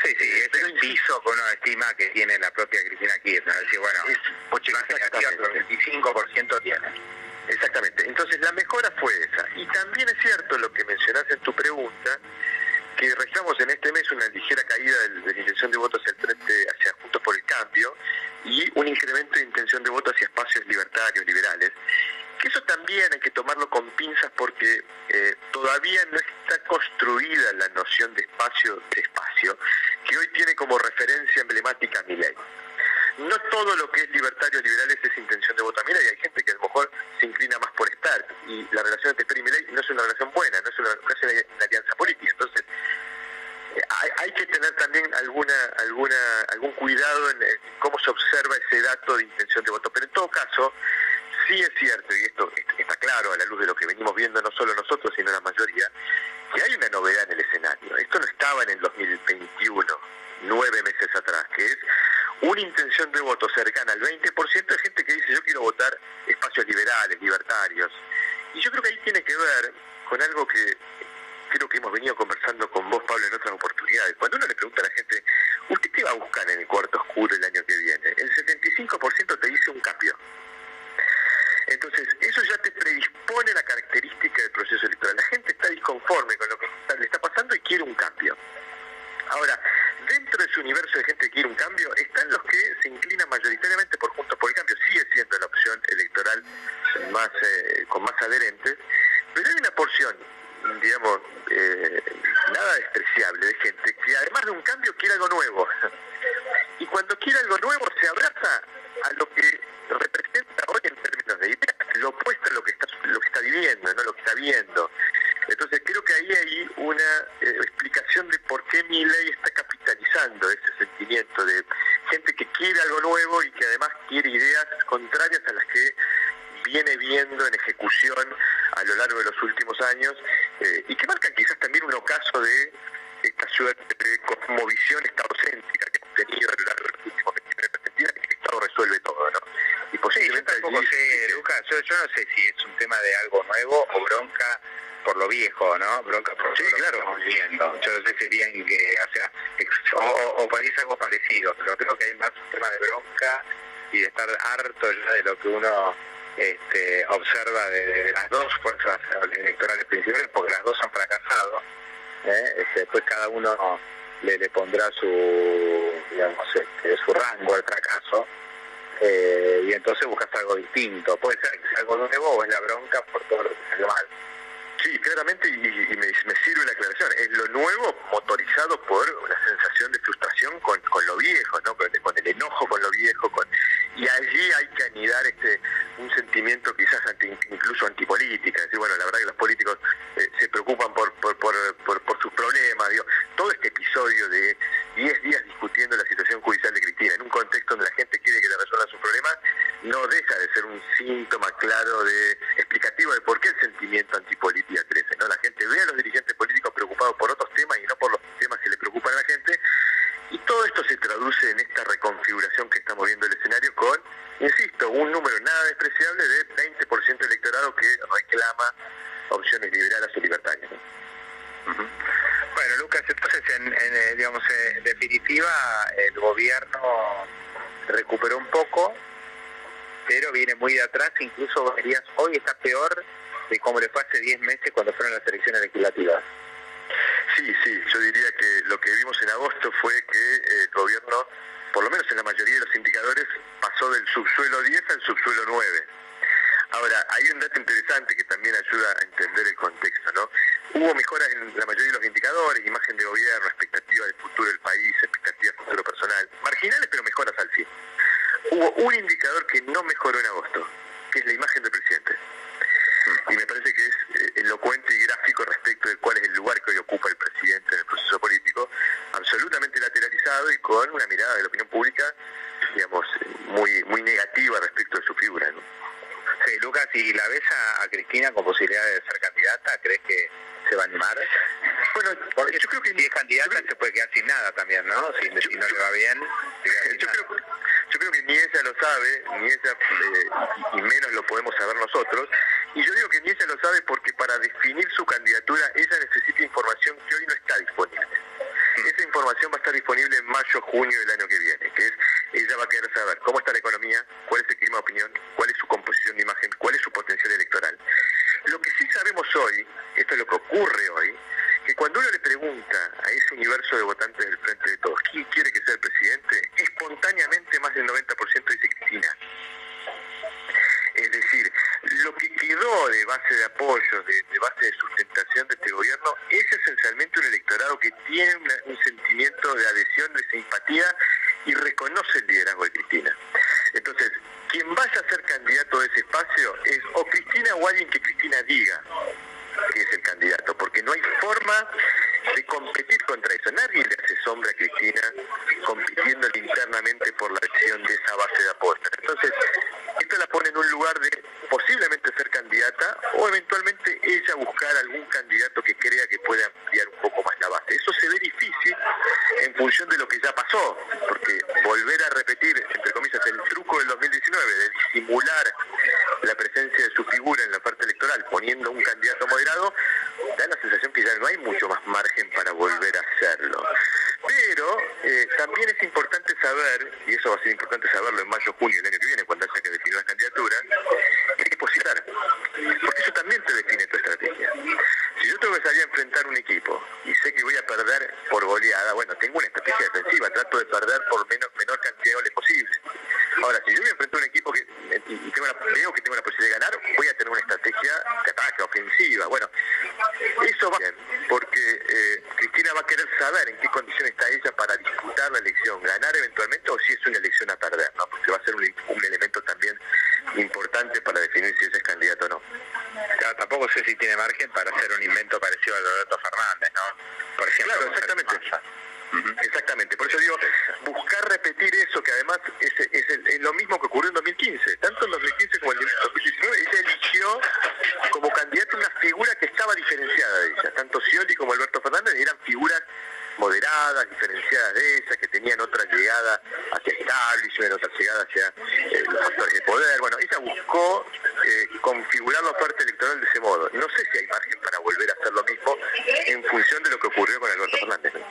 Sí, sí, es el piso que uno estima que tiene la propia Cristina Kirchner. Es decir, bueno, es, 25% tiene. Exactamente. Entonces la mejora fue esa. Y también es cierto lo que mencionás en tu pregunta, que registramos en este mes una ligera caída de, la intención de voto hacia el frente, hacia Juntos por el Cambio, y un incremento de intención de voto hacia espacios libertarios, liberales. Que eso también hay que tomarlo con pinzas porque eh, todavía no está construida la noción de espacio, de espacio, que hoy tiene como referencia emblemática mi ley no todo lo que es libertario liberales es intención de voto. Mira, y hay gente que a lo mejor se inclina más por estar, y la relación entre Esper y Milei no es una relación buena, no es una, alianza política. Entonces, eh, hay, que tener también alguna, alguna, algún cuidado en, cómo se observa ese dato de intención de voto. Pero en todo caso, sí es cierto, y esto está claro a la luz de lo que venimos viendo no solo nosotros, sino la mayoría, que hay una novedad en el escenario. Esto no estaba en el 2021, nueve meses atrás, que es una intención de voto cercana al 20% de gente que dice yo quiero votar espacios liberales, libertarios. Y yo creo que ahí tiene que ver con algo que creo que hemos venido conversando con vos, Pablo, en otras oportunidades. Cuando uno le pregunta a la gente, ¿usted qué va a buscar en el cuarto oscuro el año que viene? El 75% te dice un cambio. Entonces, eso ya te predispone la característica del proceso electoral. La gente está disconforme con lo que le está pasando y quiere un cambio. Ahora, dentro de ese universo de gente que quiere un cambio, están los que se inclinan mayoritariamente por Juntos por el Cambio, sigue siendo la opción electoral más eh, con más adherentes, pero hay una porción, digamos, eh, nada despreciable de gente que además de un cambio quiere algo nuevo. Y cuando quiere algo nuevo se abraza a lo que representa hoy en términos de ideas, lo opuesto a lo que está, lo que está viviendo, no lo que está viendo. Entonces creo que ahí hay una eh, explicación de por qué mi ley está capitalizando ese sentimiento de gente que quiere algo nuevo y que además quiere ideas contrarias a las que viene viendo en ejecución a lo largo de los últimos años eh, y que marcan quizás también un ocaso de esta suerte de cosmovisión estadocéntrica que hemos tenido a lo largo de los últimos años en Argentina, que el Estado resuelve todo, ¿no? Y posiblemente yo, yo no sé si es un tema de algo nuevo o bronca por lo viejo, ¿no? Bronca por sí, claro. Que viviendo. Yo no sé si bien que, o sea, o, o, parece algo parecido, pero creo que hay más un tema de bronca y de estar harto ya de lo que uno este, observa de, las dos fuerzas electorales principales, porque las dos han fracasado. ¿eh? Este, después cada uno le, le pondrá su, digamos, este, su rango al fracaso. Eh, y entonces buscas algo distinto. Puede ser que sea algo nuevo o es la bronca por todo lo que salió mal. Sí, claramente, y, me, sirve la aclaración, es lo nuevo motorizado por una sensación de frustración con, lo viejo, ¿no? con, el enojo con lo viejo, con, y allí hay que anidar este un sentimiento quizás incluso antipolítica, es decir, bueno, la verdad que los políticos eh, se preocupan por, por, por, por, sus problemas, digo, todo este episodio de 10 días discutiendo la situación judicial de Cristina, en un contexto donde la gente quiere que le resuelvan sus problemas, no deja de ser un síntoma claro de explicativo de por qué el sentimiento sentimiento antipolítica crece. ¿no? La gente ve a los dirigentes políticos preocupados por otros temas y no por los temas que le preocupan a la gente. Y todo esto se traduce en esta reconfiguración que estamos viendo el escenario con, insisto, un número nada despreciable de 20% electorado que reclama opciones liberales o libertarias. Bueno, Lucas, entonces, en, eh, digamos, eh, en definitiva, el gobierno recuperó un poco, pero viene muy de atrás, incluso verías, hoy está peor de como le fue hace 10 meses cuando fueron las elecciones legislativas. Sí, sí, yo diría que lo que vimos en agosto fue que eh, el gobierno, por lo menos en la mayoría de los indicadores, pasó del subsuelo 10 al subsuelo 9. Ahora, hay un dato interesante que también ayuda a entender el contexto, ¿no? Hubo mejoras en la mayoría de los indicadores, imagen de gobierno, expectativa del futuro del país, expectativa del futuro personal, marginales pero mejoras al fin. Hubo un indicador que no mejoró en agosto, que es la imagen del presidente. Y me parece que es eh, elocuente y gráfico respecto de cuál es el lugar que hoy ocupa el presidente en el proceso político, absolutamente lateralizado y con una mirada de la opinión pública, digamos, muy, muy negativa respecto de su figura. ¿no? Sí, Lucas, si la ves a, a Cristina con posibilidades de ser candidata, ¿crees que se va a animar? Bueno, Porque yo creo que si es candidata se puede quedar sin nada también, ¿no? Si, si no le va bien, se yo creo, yo creo que ni ella lo sabe, ni ella, eh, y y menos lo podemos saber nosotros. Y yo digo que ni ella lo sabe porque para definir su candidatura ella necesita información que hoy no está disponible. Esa información va a estar disponible en mayo, junio del año que viene, que es, ella va a querer saber cómo está la economía, cuál es el clima de opinión, cuál es su composición de imagen, cuál es su potencial electoral. Lo que sí sabemos hoy, esto es lo que ocurre hoy, que cuando uno le pregunta a ese universo de votantes del Frente de Todos quién quiere que sea el presidente, espontáneamente más del 90% dice Cristina. Es decir, lo que quedó de base de apoyo, de, base de sustentación de este gobierno, es esencialmente un electorado que tiene una- un sentimiento de adhesión, de simpatía y reconoce el liderazgo de Cristina. Entonces, quien vaya a ser candidato de ese espacio es o Cristina o alguien que Cristina diga que es el candidato, porque no hay forma de competir contra eso. Nadie le hace sombra a Cristina compitiendo internamente por la elección de esa base de apoyo. Entonces, esto la pone en un lugar de posiblemente ser candidata o eventualmente ella buscar algún candidato que crea que puede ampliar un poco más la base. Eso se ve difícil en función de lo que ya pasó, porque volver a repetir, entre comillas, el truco del 2019 de disimular la presencia de su figura en la parte electoral poniendo un candidato da la sensación que ya no hay mucho más margen para volver a hacerlo. Pero eh, también es importante saber, y eso va a ser importante saberlo en mayo, junio del año que viene, cuando haya que definir las candidaturas, que hay que posicionar. Porque eso también te define tu estrategia. Si yo tengo que salir a enfrentar un equipo y sé que voy a perder por goleada, bueno, tengo una estrategia defensiva, trato de perder por menor, menor cantidad de goles posible. Ahora, si yo voy a enfrentar un equipo que y y tengo la- veo que tengo la posibilidad de ganar, voy a tener una estrategia de ataque, ofensiva. Bueno, eso va bien, porque eh, Cristina va a querer saber en qué condición está ella para disputar la elección, ganar eventualmente o si es una elección a perder, ¿no? porque va a ser un, un elemento también importante para definir si ella es candidato o no. Claro, tampoco sé si tiene margen para hacer un invento parecido al de Alberto Fernández, ¿no? Por ejemplo, Claro, con Sergio exactamente. Massa. Exactamente, por eso digo, buscar repetir eso, que además es, es el- es lo mismo que ocurrió en 2015, tanto en 2015 como en 2019, ella eligió como candidata una figura que estaba diferenciada de ella, tanto Scioli como Alberto Fernández eran figuras moderadas, diferenciadas de ella, que tenían otra llegada hacia establishment, otra llegada hacia eh, los factores de poder, bueno, ella buscó eh, configurar la oferta electoral de ese modo, no sé si hay margen para volver a hacer lo mismo en función de lo que ocurrió con Alberto Fernández. ¿no?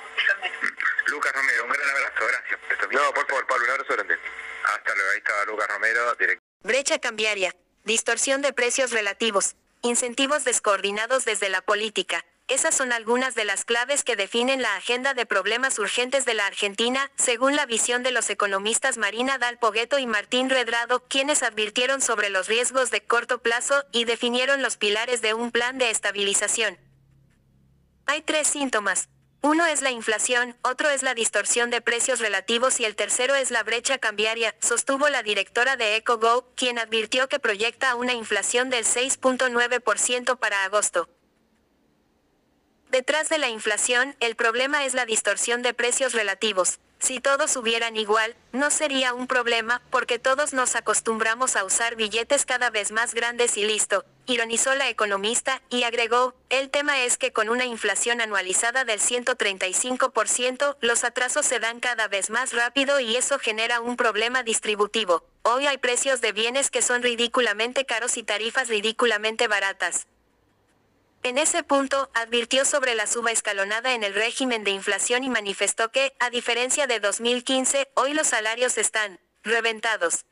Lucas Romero, un gran abrazo, gracias. No, por favor, Pablo, un abrazo grande. Hasta luego, ahí estaba Lucas Romero, director. Brecha cambiaria, distorsión de precios relativos, incentivos descoordinados desde la política. Esas son algunas de las claves que definen la agenda de problemas urgentes de la Argentina, según la visión de los economistas Marina Dal Pogueto y Martín Redrado, quienes advirtieron sobre los riesgos de corto plazo y definieron los pilares de un plan de estabilización. Hay tres síntomas. Uno es la inflación, otro es la distorsión de precios relativos y el tercero es la brecha cambiaria, sostuvo la directora de EcoGo, quien advirtió que proyecta una inflación del 6.9% para agosto. Detrás de la inflación, el problema es la distorsión de precios relativos. Si todos subieran igual, no sería un problema, porque todos nos acostumbramos a usar billetes cada vez más grandes y listo, ironizó la economista, y agregó, el tema es que con una inflación anualizada del 135%, los atrasos se dan cada vez más rápido y eso genera un problema distributivo. Hoy hay precios de bienes que son ridículamente caros y tarifas ridículamente baratas. En ese punto, advirtió sobre la suba escalonada en el régimen de inflación y manifestó que, a diferencia de 2015, hoy los salarios están reventados.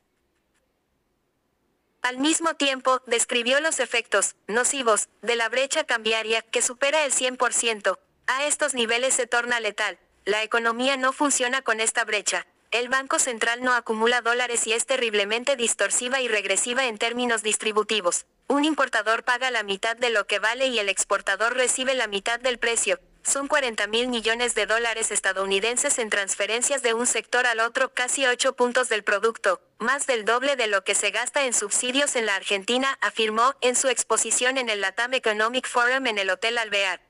Al mismo tiempo, describió los efectos nocivos de la brecha cambiaria que supera el 100%. A estos niveles se torna letal. La economía no funciona con esta brecha. El Banco Central no acumula dólares y es terriblemente distorsiva y regresiva en términos distributivos. Un importador paga la mitad de lo que vale y el exportador recibe la mitad del precio. Son 40 mil millones de dólares estadounidenses en transferencias de un sector al otro, casi 8 puntos del producto, más del doble de lo que se gasta en subsidios en la Argentina, afirmó en su exposición en el Latam Economic Forum en el Hotel Alvear.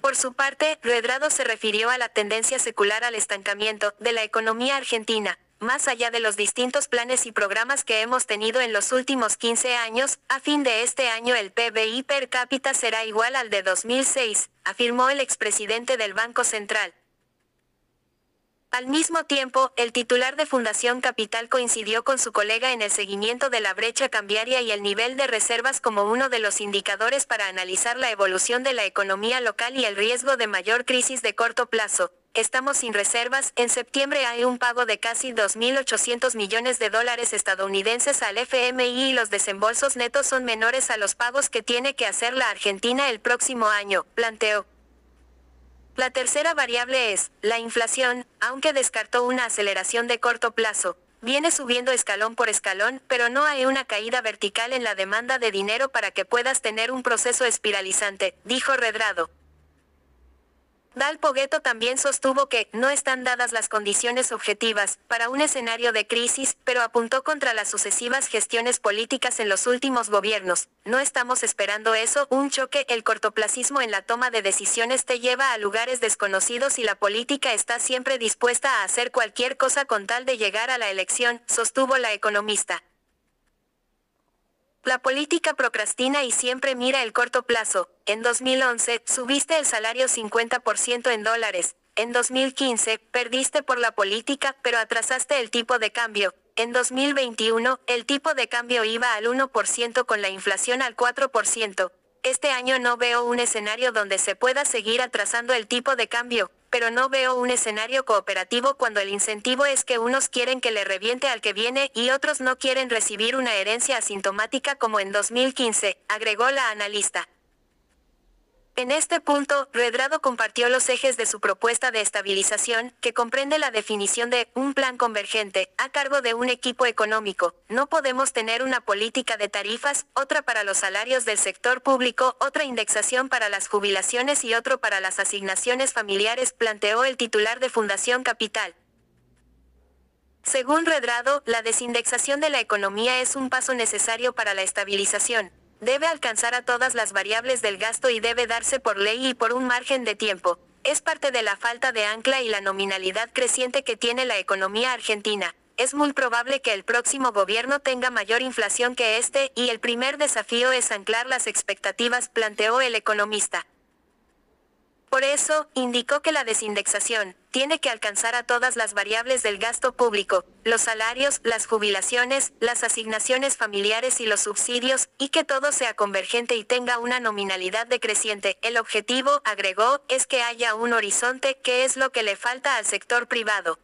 Por su parte, Redrado se refirió a la tendencia secular al estancamiento de la economía argentina, más allá de los distintos planes y programas que hemos tenido en los últimos 15 años, a fin de este año el PBI per cápita será igual al de 2006, afirmó el expresidente del Banco Central. Al mismo tiempo, el titular de Fundación Capital coincidió con su colega en el seguimiento de la brecha cambiaria y el nivel de reservas como uno de los indicadores para analizar la evolución de la economía local y el riesgo de mayor crisis de corto plazo. Estamos sin reservas, en septiembre hay un pago de casi 2.800 millones de dólares estadounidenses al FMI y los desembolsos netos son menores a los pagos que tiene que hacer la Argentina el próximo año, planteó. La tercera variable es, la inflación, aunque descartó una aceleración de corto plazo, viene subiendo escalón por escalón, pero no hay una caída vertical en la demanda de dinero para que puedas tener un proceso espiralizante, dijo Redrado. Dal Pogueto también sostuvo que no están dadas las condiciones objetivas para un escenario de crisis, pero apuntó contra las sucesivas gestiones políticas en los últimos gobiernos. No estamos esperando eso, un choque, el cortoplacismo en la toma de decisiones te lleva a lugares desconocidos y la política está siempre dispuesta a hacer cualquier cosa con tal de llegar a la elección, sostuvo la economista. La política procrastina y siempre mira el corto plazo. En 2011, subiste el salario 50% en dólares. En 2015, perdiste por la política, pero atrasaste el tipo de cambio. En 2021, el tipo de cambio iba al 1% con la inflación al 4%. Este año no veo un escenario donde se pueda seguir atrasando el tipo de cambio, pero no veo un escenario cooperativo cuando el incentivo es que unos quieren que le reviente al que viene y otros no quieren recibir una herencia asintomática como en 2015, agregó la analista. En este punto, Redrado compartió los ejes de su propuesta de estabilización, que comprende la definición de un plan convergente, a cargo de un equipo económico. No podemos tener una política de tarifas, otra para los salarios del sector público, otra indexación para las jubilaciones y otro para las asignaciones familiares, planteó el titular de Fundación Capital. Según Redrado, la desindexación de la economía es un paso necesario para la estabilización debe alcanzar a todas las variables del gasto y debe darse por ley y por un margen de tiempo. Es parte de la falta de ancla y la nominalidad creciente que tiene la economía argentina. Es muy probable que el próximo gobierno tenga mayor inflación que este, y el primer desafío es anclar las expectativas, planteó el economista. Por eso, indicó que la desindexación tiene que alcanzar a todas las variables del gasto público, los salarios, las jubilaciones, las asignaciones familiares y los subsidios, y que todo sea convergente y tenga una nominalidad decreciente. El objetivo, agregó, es que haya un horizonte, que es lo que le falta al sector privado.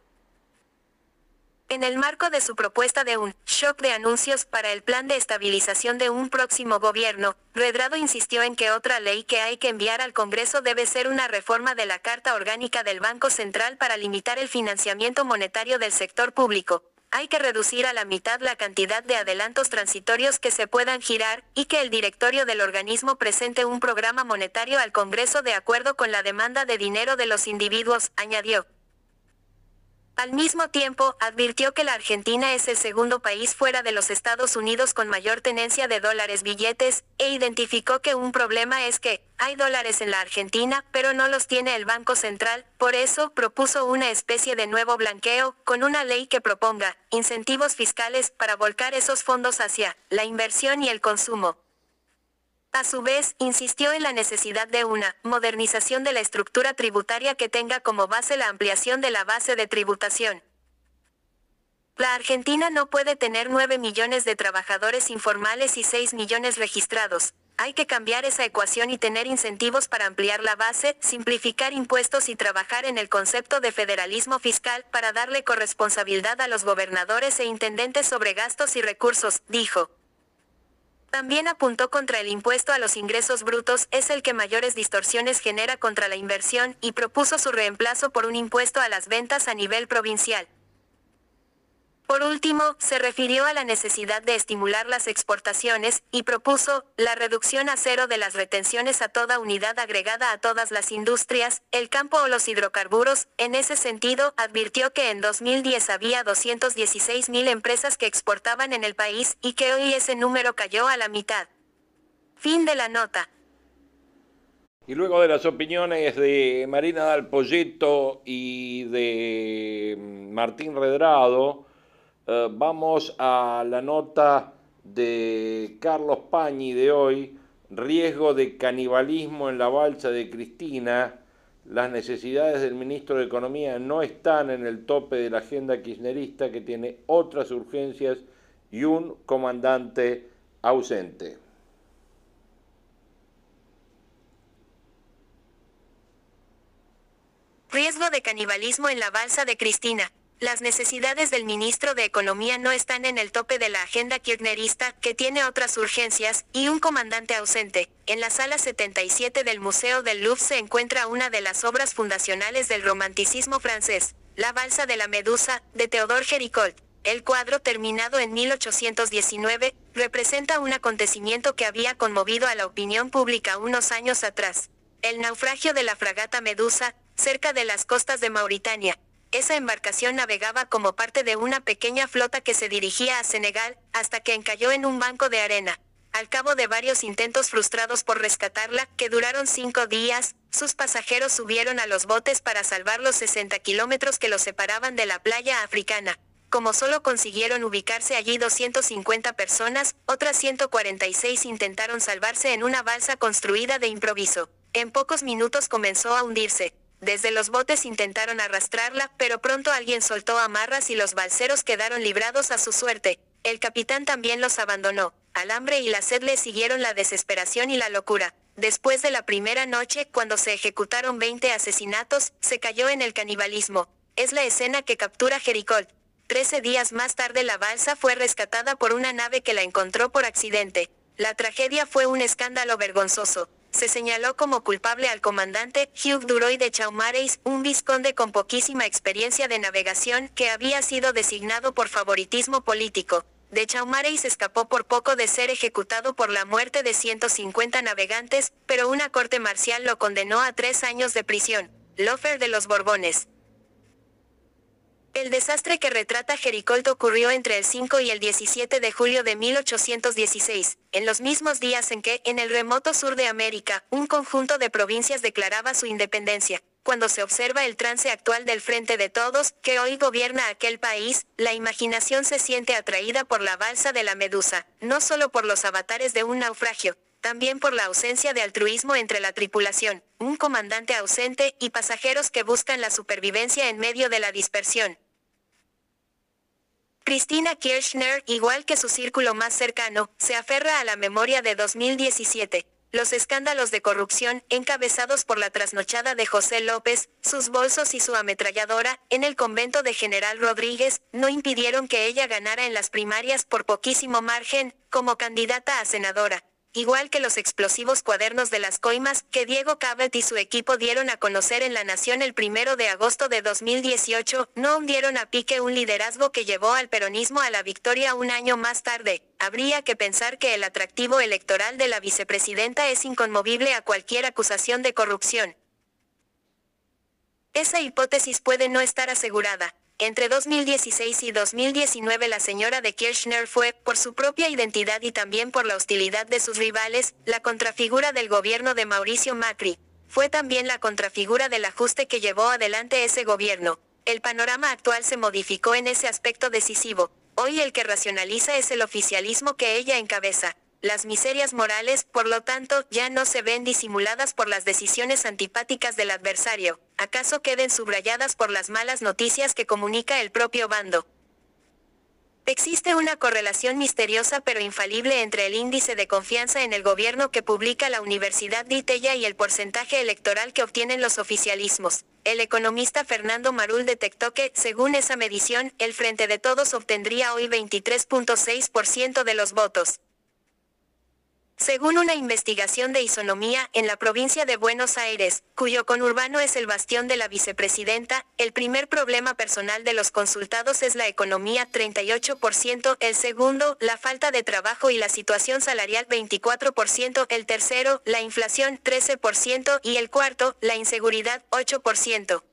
En el marco de su propuesta de un shock de anuncios para el plan de estabilización de un próximo gobierno, Redrado insistió en que otra ley que hay que enviar al Congreso debe ser una reforma de la Carta Orgánica del Banco Central para limitar el financiamiento monetario del sector público. Hay que reducir a la mitad la cantidad de adelantos transitorios que se puedan girar, y que el directorio del organismo presente un programa monetario al Congreso de acuerdo con la demanda de dinero de los individuos, añadió. Al mismo tiempo, advirtió que la Argentina es el segundo país fuera de los Estados Unidos con mayor tenencia de dólares billetes, e identificó que un problema es que, hay dólares en la Argentina, pero no los tiene el Banco Central, por eso propuso una especie de nuevo blanqueo, con una ley que proponga incentivos fiscales para volcar esos fondos hacia la inversión y el consumo. A su vez, insistió en la necesidad de una modernización de la estructura tributaria que tenga como base la ampliación de la base de tributación. La Argentina no puede tener 9 millones de trabajadores informales y 6 millones registrados. Hay que cambiar esa ecuación y tener incentivos para ampliar la base, simplificar impuestos y trabajar en el concepto de federalismo fiscal para darle corresponsabilidad a los gobernadores e intendentes sobre gastos y recursos, dijo. También apuntó contra el impuesto a los ingresos brutos, es el que mayores distorsiones genera contra la inversión, y propuso su reemplazo por un impuesto a las ventas a nivel provincial. Por último, se refirió a la necesidad de estimular las exportaciones, y propuso, la reducción a cero de las retenciones a toda unidad agregada a todas las industrias, el campo o los hidrocarburos. En ese sentido, advirtió que en 2010 había 216 mil empresas que exportaban en el país, y que hoy ese número cayó a la mitad. Fin de la nota. Y luego de las opiniones de Marina Dalpolleto y de Martín Redrado, eh, vamos a la nota de Carlos Pañi de hoy, riesgo de canibalismo en la balsa de Cristina. Las necesidades del ministro de Economía no están en el tope de la agenda kirchnerista que tiene otras urgencias y un comandante ausente. Riesgo de canibalismo en la balsa de Cristina. Las necesidades del ministro de Economía no están en el tope de la agenda kirchnerista, que tiene otras urgencias, y un comandante ausente. En la sala 77 del Museo del Louvre se encuentra una de las obras fundacionales del romanticismo francés, La Balsa de la Medusa, de Theodore Géricault. El cuadro, terminado en 1819, representa un acontecimiento que había conmovido a la opinión pública unos años atrás. El naufragio de la fragata Medusa, cerca de las costas de Mauritania, esa embarcación navegaba como parte de una pequeña flota que se dirigía a Senegal, hasta que encalló en un banco de arena. Al cabo de varios intentos frustrados por rescatarla, que duraron cinco días, sus pasajeros subieron a los botes para salvar los 60 kilómetros que los separaban de la playa africana. Como solo consiguieron ubicarse allí 250 personas, otras 146 intentaron salvarse en una balsa construida de improviso. En pocos minutos comenzó a hundirse. Desde los botes intentaron arrastrarla, pero pronto alguien soltó amarras y los balseros quedaron librados a su suerte. El capitán también los abandonó. Al hambre y la sed le siguieron la desesperación y la locura. Después de la primera noche, cuando se ejecutaron 20 asesinatos, se cayó en el canibalismo. Es la escena que captura Jericolt. Trece días más tarde la balsa fue rescatada por una nave que la encontró por accidente. La tragedia fue un escándalo vergonzoso se señaló como culpable al comandante Hugh Duroy de Chaumareis, un vizconde con poquísima experiencia de navegación que había sido designado por favoritismo político. De Chaumareis escapó por poco de ser ejecutado por la muerte de 150 navegantes, pero una corte marcial lo condenó a tres años de prisión. Lofer de los Borbones. El desastre que retrata Jericolt ocurrió entre el 5 y el 17 de julio de 1816, en los mismos días en que, en el remoto sur de América, un conjunto de provincias declaraba su independencia. Cuando se observa el trance actual del Frente de Todos, que hoy gobierna aquel país, la imaginación se siente atraída por la balsa de la Medusa, no solo por los avatares de un naufragio, también por la ausencia de altruismo entre la tripulación, un comandante ausente y pasajeros que buscan la supervivencia en medio de la dispersión. Cristina Kirchner, igual que su círculo más cercano, se aferra a la memoria de 2017. Los escándalos de corrupción, encabezados por la trasnochada de José López, sus bolsos y su ametralladora, en el convento de General Rodríguez, no impidieron que ella ganara en las primarias por poquísimo margen, como candidata a senadora igual que los explosivos cuadernos de las coimas que Diego Cabet y su equipo dieron a conocer en La Nación el primero de agosto de 2018, no hundieron a pique un liderazgo que llevó al peronismo a la victoria un año más tarde. Habría que pensar que el atractivo electoral de la vicepresidenta es inconmovible a cualquier acusación de corrupción. Esa hipótesis puede no estar asegurada, Entre 2016 y 2019 la señora de Kirchner fue, por su propia identidad y también por la hostilidad de sus rivales, la contrafigura del gobierno de Mauricio Macri. Fue también la contrafigura del ajuste que llevó adelante ese gobierno. El panorama actual se modificó en ese aspecto decisivo. Hoy el que racionaliza es el oficialismo que ella encabeza. Las miserias morales, por lo tanto, ya no se ven disimuladas por las decisiones antipáticas del adversario, acaso queden subrayadas por las malas noticias que comunica el propio bando. Existe una correlación misteriosa pero infalible entre el índice de confianza en el gobierno que publica la Universidad de Itella y el porcentaje electoral que obtienen los oficialismos. El economista Fernando Marul detectó que, según esa medición, el Frente de Todos obtendría hoy 23.6% de los votos. Según una investigación de isonomía en la provincia de Buenos Aires, cuyo conurbano es el bastión de la vicepresidenta, el primer problema personal de los consultados es la economía 38%, el segundo, la falta de trabajo y la situación salarial 24%, el tercero, la inflación 13% y el cuarto, la inseguridad 8%.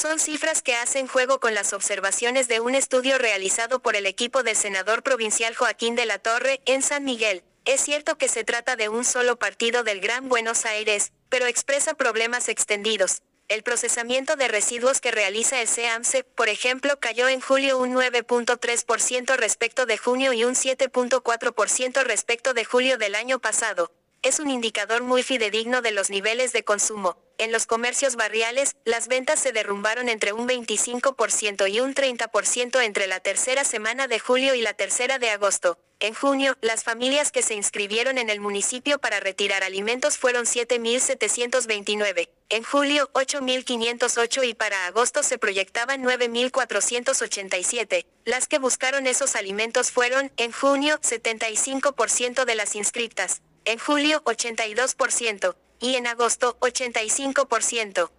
Son cifras que hacen juego con las observaciones de un estudio realizado por el equipo del senador provincial Joaquín de la Torre, en San Miguel. Es cierto que se trata de un solo partido del Gran Buenos Aires, pero expresa problemas extendidos. El procesamiento de residuos que realiza el CEAMSE, por ejemplo, cayó en julio un 9.3% respecto de junio y un 7.4% respecto de julio del año pasado es un indicador muy fidedigno de los niveles de consumo. En los comercios barriales, las ventas se derrumbaron entre un 25% y un 30% entre la tercera semana de julio y la tercera de agosto. En junio, las familias que se inscribieron en el municipio para retirar alimentos fueron 7.729. En julio, 8.508 y para agosto se proyectaban 9.487. Las que buscaron esos alimentos fueron, en junio, 75% de las inscriptas en julio 82% y en agosto 85%.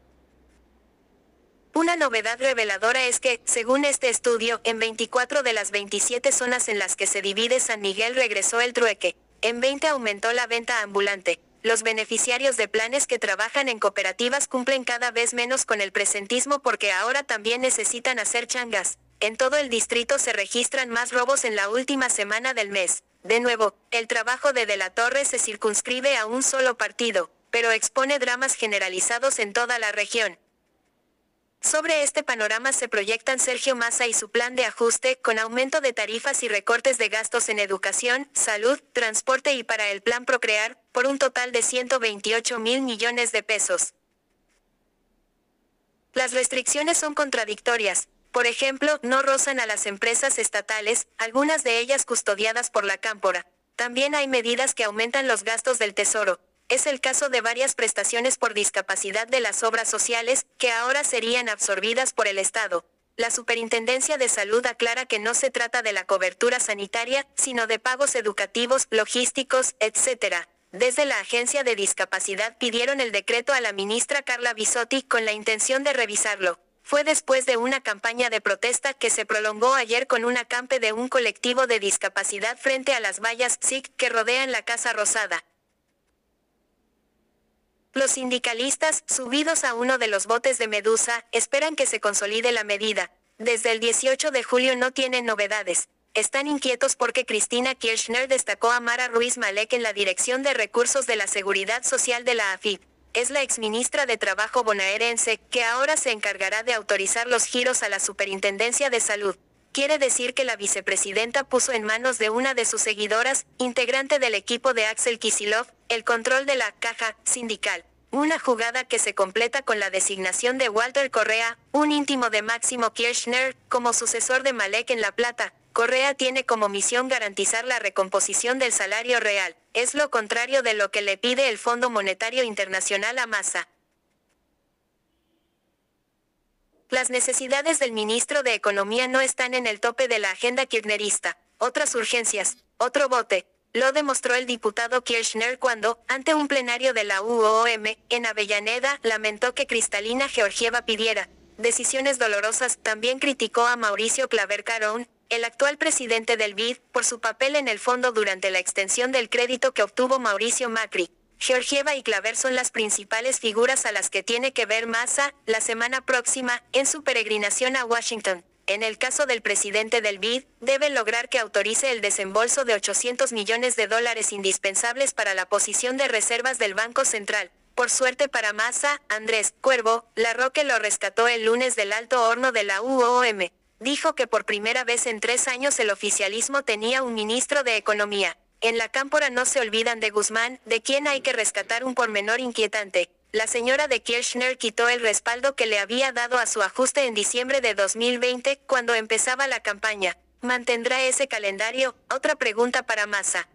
Una novedad reveladora es que, según este estudio, en 24 de las 27 zonas en las que se divide San Miguel regresó el trueque, en 20 aumentó la venta ambulante. Los beneficiarios de planes que trabajan en cooperativas cumplen cada vez menos con el presentismo porque ahora también necesitan hacer changas. En todo el distrito se registran más robos en la última semana del mes. De nuevo, el trabajo de De la Torre se circunscribe a un solo partido, pero expone dramas generalizados en toda la región. Sobre este panorama se proyectan Sergio Massa y su plan de ajuste, con aumento de tarifas y recortes de gastos en educación, salud, transporte y para el plan Procrear, por un total de 128 mil millones de pesos. Las restricciones son contradictorias, por ejemplo, no rozan a las empresas estatales, algunas de ellas custodiadas por la Cámpora. También hay medidas que aumentan los gastos del Tesoro. Es el caso de varias prestaciones por discapacidad de las obras sociales, que ahora serían absorbidas por el Estado. La Superintendencia de Salud aclara que no se trata de la cobertura sanitaria, sino de pagos educativos, logísticos, etc. Desde la Agencia de Discapacidad pidieron el decreto a la ministra Carla Bisotti con la intención de revisarlo. Fue después de una campaña de protesta que se prolongó ayer con un acampe de un colectivo de discapacidad frente a las vallas SIC que rodean la Casa Rosada. Los sindicalistas, subidos a uno de los botes de Medusa, esperan que se consolide la medida. Desde el 18 de julio no tienen novedades. Están inquietos porque Cristina Kirchner destacó a Mara Ruiz Malek en la Dirección de Recursos de la Seguridad Social de la AFIP es la exministra de Trabajo bonaerense, que ahora se encargará de autorizar los giros a la Superintendencia de Salud. Quiere decir que la vicepresidenta puso en manos de una de sus seguidoras, integrante del equipo de Axel Kisilov, el control de la caja sindical. Una jugada que se completa con la designación de Walter Correa, un íntimo de Máximo Kirchner, como sucesor de Malek en La Plata, Correa tiene como misión garantizar la recomposición del salario real, es lo contrario de lo que le pide el Fondo Monetario Internacional a Massa. Las necesidades del ministro de Economía no están en el tope de la agenda kirchnerista. Otras urgencias, otro bote, lo demostró el diputado Kirchner cuando, ante un plenario de la UOM, en Avellaneda, lamentó que Cristalina Georgieva pidiera decisiones dolorosas. También criticó a Mauricio Claver Carón, el actual presidente del BID, por su papel en el fondo durante la extensión del crédito que obtuvo Mauricio Macri. Georgieva y Claver son las principales figuras a las que tiene que ver Massa la semana próxima en su peregrinación a Washington. En el caso del presidente del BID, debe lograr que autorice el desembolso de 800 millones de dólares indispensables para la posición de reservas del Banco Central. Por suerte para Massa, Andrés Cuervo, La Roque lo rescató el lunes del alto horno de la UOM. Dijo que por primera vez en tres años el oficialismo tenía un ministro de Economía. En la cámpora no se olvidan de Guzmán, de quien hay que rescatar un pormenor inquietante. La señora de Kirchner quitó el respaldo que le había dado a su ajuste en diciembre de 2020, cuando empezaba la campaña. ¿Mantendrá ese calendario? Otra pregunta para Massa.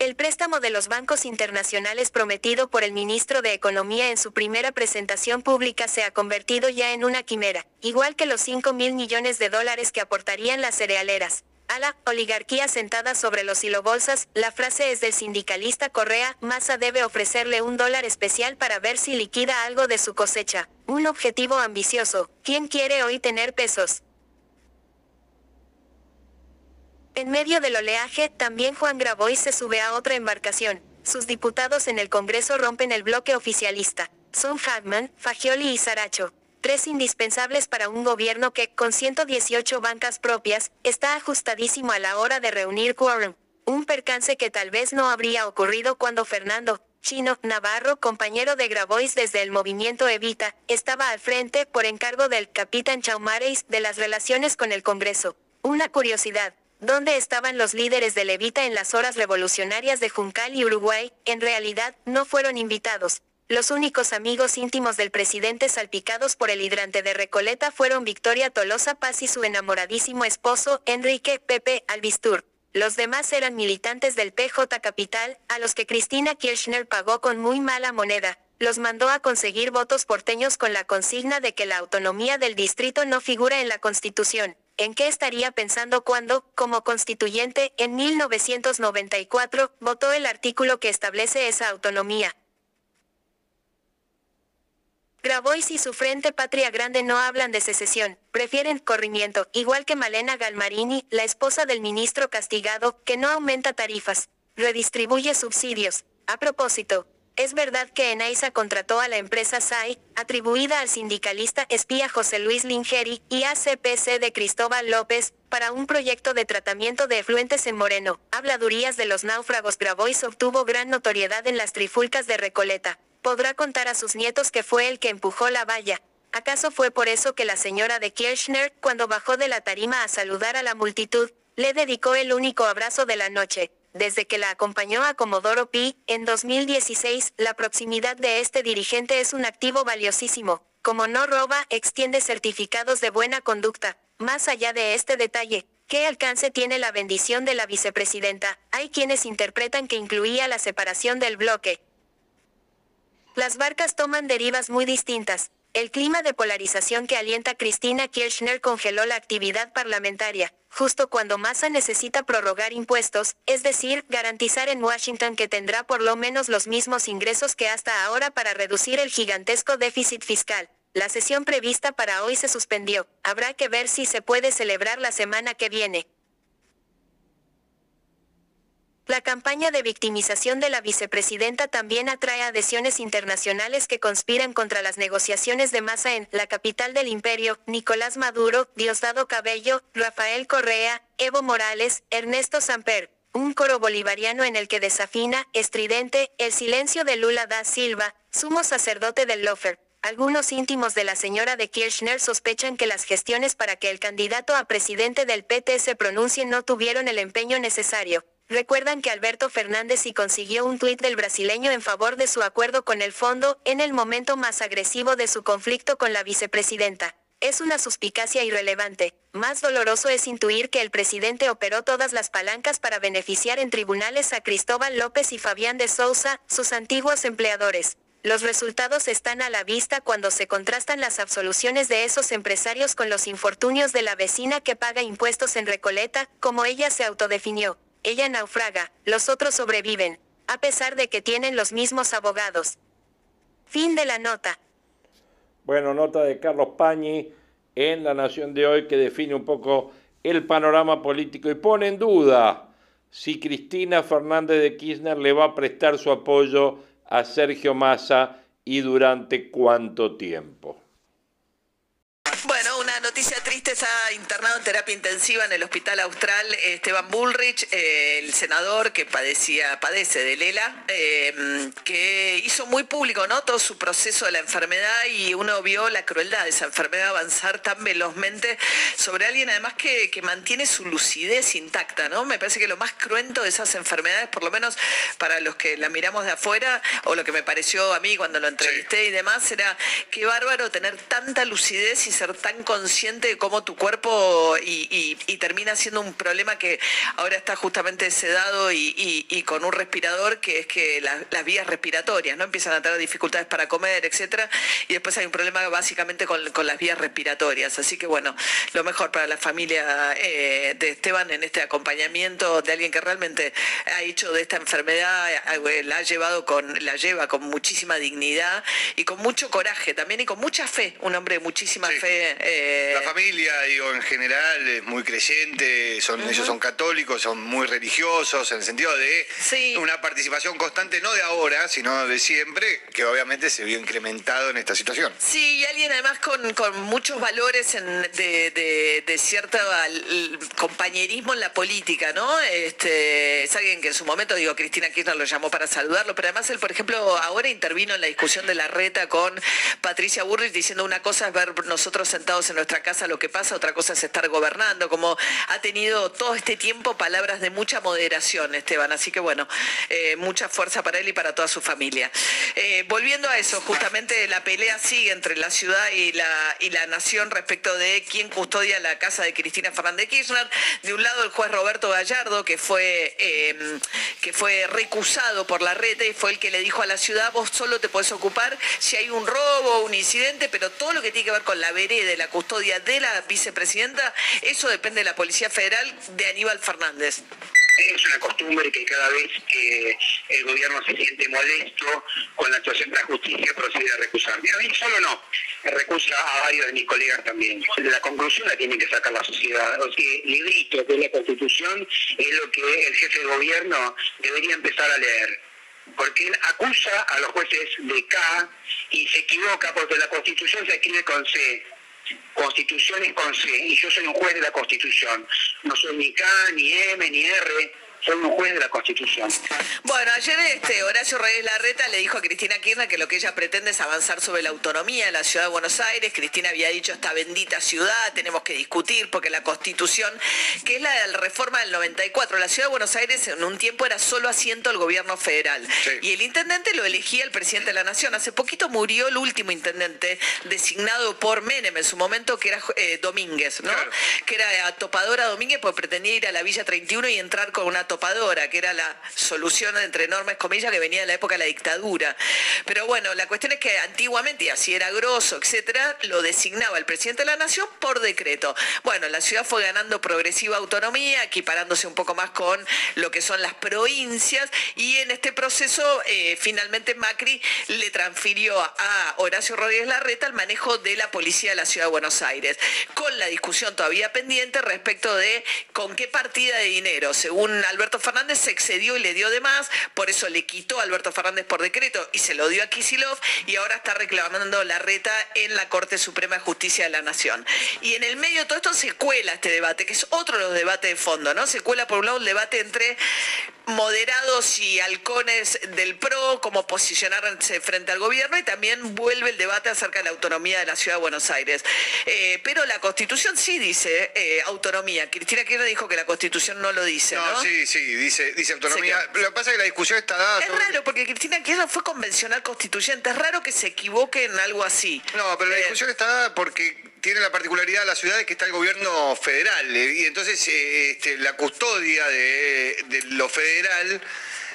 El préstamo de los bancos internacionales prometido por el ministro de Economía en su primera presentación pública se ha convertido ya en una quimera, igual que los 5 mil millones de dólares que aportarían las cerealeras. A la oligarquía sentada sobre los hilobolsas, la frase es del sindicalista Correa, Massa debe ofrecerle un dólar especial para ver si liquida algo de su cosecha. Un objetivo ambicioso. ¿Quién quiere hoy tener pesos? En medio del oleaje, también Juan Grabois se sube a otra embarcación. Sus diputados en el Congreso rompen el bloque oficialista. Son Hagman, Fagioli y Saracho. Tres indispensables para un gobierno que, con 118 bancas propias, está ajustadísimo a la hora de reunir quórum. Un percance que tal vez no habría ocurrido cuando Fernando, Chino, Navarro, compañero de Grabois desde el movimiento Evita, estaba al frente, por encargo del capitán Chaumareis, de las relaciones con el Congreso. Una curiosidad, ¿Dónde estaban los líderes de Levita en las horas revolucionarias de Juncal y Uruguay? En realidad, no fueron invitados. Los únicos amigos íntimos del presidente salpicados por el hidrante de Recoleta fueron Victoria Tolosa Paz y su enamoradísimo esposo, Enrique Pepe Albistur. Los demás eran militantes del PJ Capital, a los que Cristina Kirchner pagó con muy mala moneda. Los mandó a conseguir votos porteños con la consigna de que la autonomía del distrito no figura en la Constitución en qué estaría pensando cuando, como constituyente, en 1994, votó el artículo que establece esa autonomía. Grabois y su Frente Patria Grande no hablan de secesión, prefieren corrimiento, igual que Malena Galmarini, la esposa del ministro castigado, que no aumenta tarifas, redistribuye subsidios. A propósito, es verdad que Enaiza contrató a la empresa SAI, atribuida al sindicalista espía José Luis Lingeri, y ACPC de Cristóbal López, para un proyecto de tratamiento de efluentes en Moreno. Habladurías de los náufragos Grabois obtuvo gran notoriedad en las trifulcas de Recoleta. Podrá contar a sus nietos que fue el que empujó la valla. ¿Acaso fue por eso que la señora de Kirchner, cuando bajó de la tarima a saludar a la multitud, le dedicó el único abrazo de la noche? Desde que la acompañó a Comodoro Pi, en 2016, la proximidad de este dirigente es un activo valiosísimo. Como no roba, extiende certificados de buena conducta. Más allá de este detalle, ¿qué alcance tiene la bendición de la vicepresidenta? Hay quienes interpretan que incluía la separación del bloque. Las barcas toman derivas muy distintas. El clima de polarización que alienta Cristina Kirchner congeló la actividad parlamentaria, justo cuando Massa necesita prorrogar impuestos, es decir, garantizar en Washington que tendrá por lo menos los mismos ingresos que hasta ahora para reducir el gigantesco déficit fiscal. La sesión prevista para hoy se suspendió. Habrá que ver si se puede celebrar la semana que viene. La campaña de victimización de la vicepresidenta también atrae adhesiones internacionales que conspiran contra las negociaciones de masa en la capital del imperio, Nicolás Maduro, Diosdado Cabello, Rafael Correa, Evo Morales, Ernesto Samper. Un coro bolivariano en el que desafina, estridente, el silencio de Lula da Silva, sumo sacerdote del Lofer. Algunos íntimos de la señora de Kirchner sospechan que las gestiones para que el candidato a presidente del PT se pronuncie no tuvieron el empeño necesario. Recuerdan que Alberto Fernández sí consiguió un tuit del brasileño en favor de su acuerdo con el fondo, en el momento más agresivo de su conflicto con la vicepresidenta. Es una suspicacia irrelevante. Más doloroso es intuir que el presidente operó todas las palancas para beneficiar en tribunales a Cristóbal López y Fabián de Sousa, sus antiguos empleadores. Los resultados están a la vista cuando se contrastan las absoluciones de esos empresarios con los infortunios de la vecina que paga impuestos en Recoleta, como ella se autodefinió. Ella naufraga, los otros sobreviven, a pesar de que tienen los mismos abogados. Fin de la nota. Bueno, nota de Carlos Pañi en La Nación de hoy que define un poco el panorama político y pone en duda si Cristina Fernández de Kirchner le va a prestar su apoyo a Sergio Massa y durante cuánto tiempo. Noticia triste, ha internado en terapia intensiva en el Hospital Austral Esteban Bullrich, eh, el senador que padecía, padece de Lela, eh, que hizo muy público ¿no? todo su proceso de la enfermedad y uno vio la crueldad de esa enfermedad avanzar tan velozmente sobre alguien además que, que mantiene su lucidez intacta, ¿no? Me parece que lo más cruento de esas enfermedades, por lo menos para los que la miramos de afuera, o lo que me pareció a mí cuando lo entrevisté y demás, era qué bárbaro tener tanta lucidez y ser tan consciente cómo tu cuerpo y, termina siendo un problema que ahora está justamente sedado y, con un respirador, que es que las vías respiratorias, ¿no? Empiezan a tener dificultades para comer, etcétera, y después hay un problema básicamente con, las vías respiratorias. Así que bueno, lo mejor para la familia eh, de Esteban en este acompañamiento de alguien que realmente ha hecho de esta enfermedad, la ha llevado con, la lleva con muchísima dignidad y con mucho coraje también y con mucha fe, un hombre de muchísima fe eh, la familia, digo, en general es muy creyente, son, ellos son católicos, son muy religiosos, en el sentido de una participación constante, no de ahora, sino de siempre, que obviamente se vio incrementado en esta situación. Sí, y alguien además con, muchos valores de, de, cierto compañerismo en la política, ¿no? Este, es alguien que en su momento, digo, Cristina Kirchner lo llamó para saludarlo, pero además él, por ejemplo, ahora intervino en la discusión de la reta con Patricia Burrich diciendo una cosa es ver nosotros sentados en nuestra casa lo que pasa, otra cosa es estar gobernando, como ha tenido todo este tiempo palabras de mucha moderación, Esteban. Así que bueno, eh, mucha fuerza para él y para toda su familia. Eh, volviendo a eso, justamente la pelea sigue entre la ciudad y la, y la nación respecto de quién custodia la casa de Cristina Fernández Kirchner. De un lado el juez Roberto Gallardo, que fue, eh, que fue recusado por la reta y fue el que le dijo a la ciudad, vos solo te puedes ocupar si hay un robo, un incidente, pero todo lo que tiene que ver con la vereda la custodia de la vicepresidenta, eso depende de la Policía Federal de Aníbal Fernández es una costumbre que cada vez que el gobierno se siente molesto con la actuación de la justicia procede a recusar. a mí solo no, recusa a varios de mis colegas también. La conclusión la tiene que sacar la sociedad. O que el librito de la Constitución es lo que el jefe de gobierno debería empezar a leer porque él acusa a los jueces de K y se equivoca porque la Constitución se escribe con C. Constitución es con C y yo soy un juez de la Constitución. No soy ni K, ni M, ni R soy un juez de la Constitución. Bueno, ayer este Horacio Reyes Larreta le dijo a Cristina Kirchner que lo que ella pretende es avanzar sobre la autonomía de la ciudad de Buenos Aires. Cristina había dicho esta bendita ciudad, tenemos que discutir porque la Constitución, que es la reforma del 94, la ciudad de Buenos Aires en un tiempo era solo asiento del gobierno federal. Y el intendente lo elegía el presidente de la Nación. Hace poquito murió el último intendente designado por Menem en su momento, que era eh, Domínguez, ¿no? Que era topadora Domínguez porque pretendía ir a la Villa 31 y entrar con una topadora, que era la solución entre enormes comillas que venía de la época de la dictadura. Pero bueno, la cuestión es que antiguamente, y así era grosso, etcétera, lo designaba el presidente de la nación por decreto. Bueno, la ciudad fue ganando progresiva autonomía, equiparándose un poco más con lo que son las provincias, y en este proceso eh, finalmente Macri le transfirió a Horacio Rodríguez Larreta el manejo de la policía de la ciudad de Buenos Aires, con la discusión todavía pendiente respecto de con qué partida de dinero, según Alberto Fernández se excedió y le dio de más, por eso le quitó a Alberto Fernández por decreto y se lo dio a Kisilov y ahora está reclamando la reta en la Corte Suprema de Justicia de la Nación. Y en el medio de todo esto se cuela este debate, que es otro de los debates de fondo, ¿no? Se cuela por un lado el debate entre moderados y halcones del PRO, cómo posicionarse frente al gobierno y también vuelve el debate acerca de la autonomía de la Ciudad de Buenos Aires. Eh, pero la Constitución sí dice eh, autonomía. Cristina Kirchner dijo que la Constitución no lo dice, ¿no? sí, sí, dice, dice autonomía. Lo que pasa es que la discusión está dada... Es raro, porque Cristina Kirchner fue convencional constituyente. Es raro que se equivoque en algo así. No, pero la eh, discusión está dada porque tiene la particularidad de la ciudad de que está el gobierno federal eh, y entonces eh, este, la custodia de, de lo federal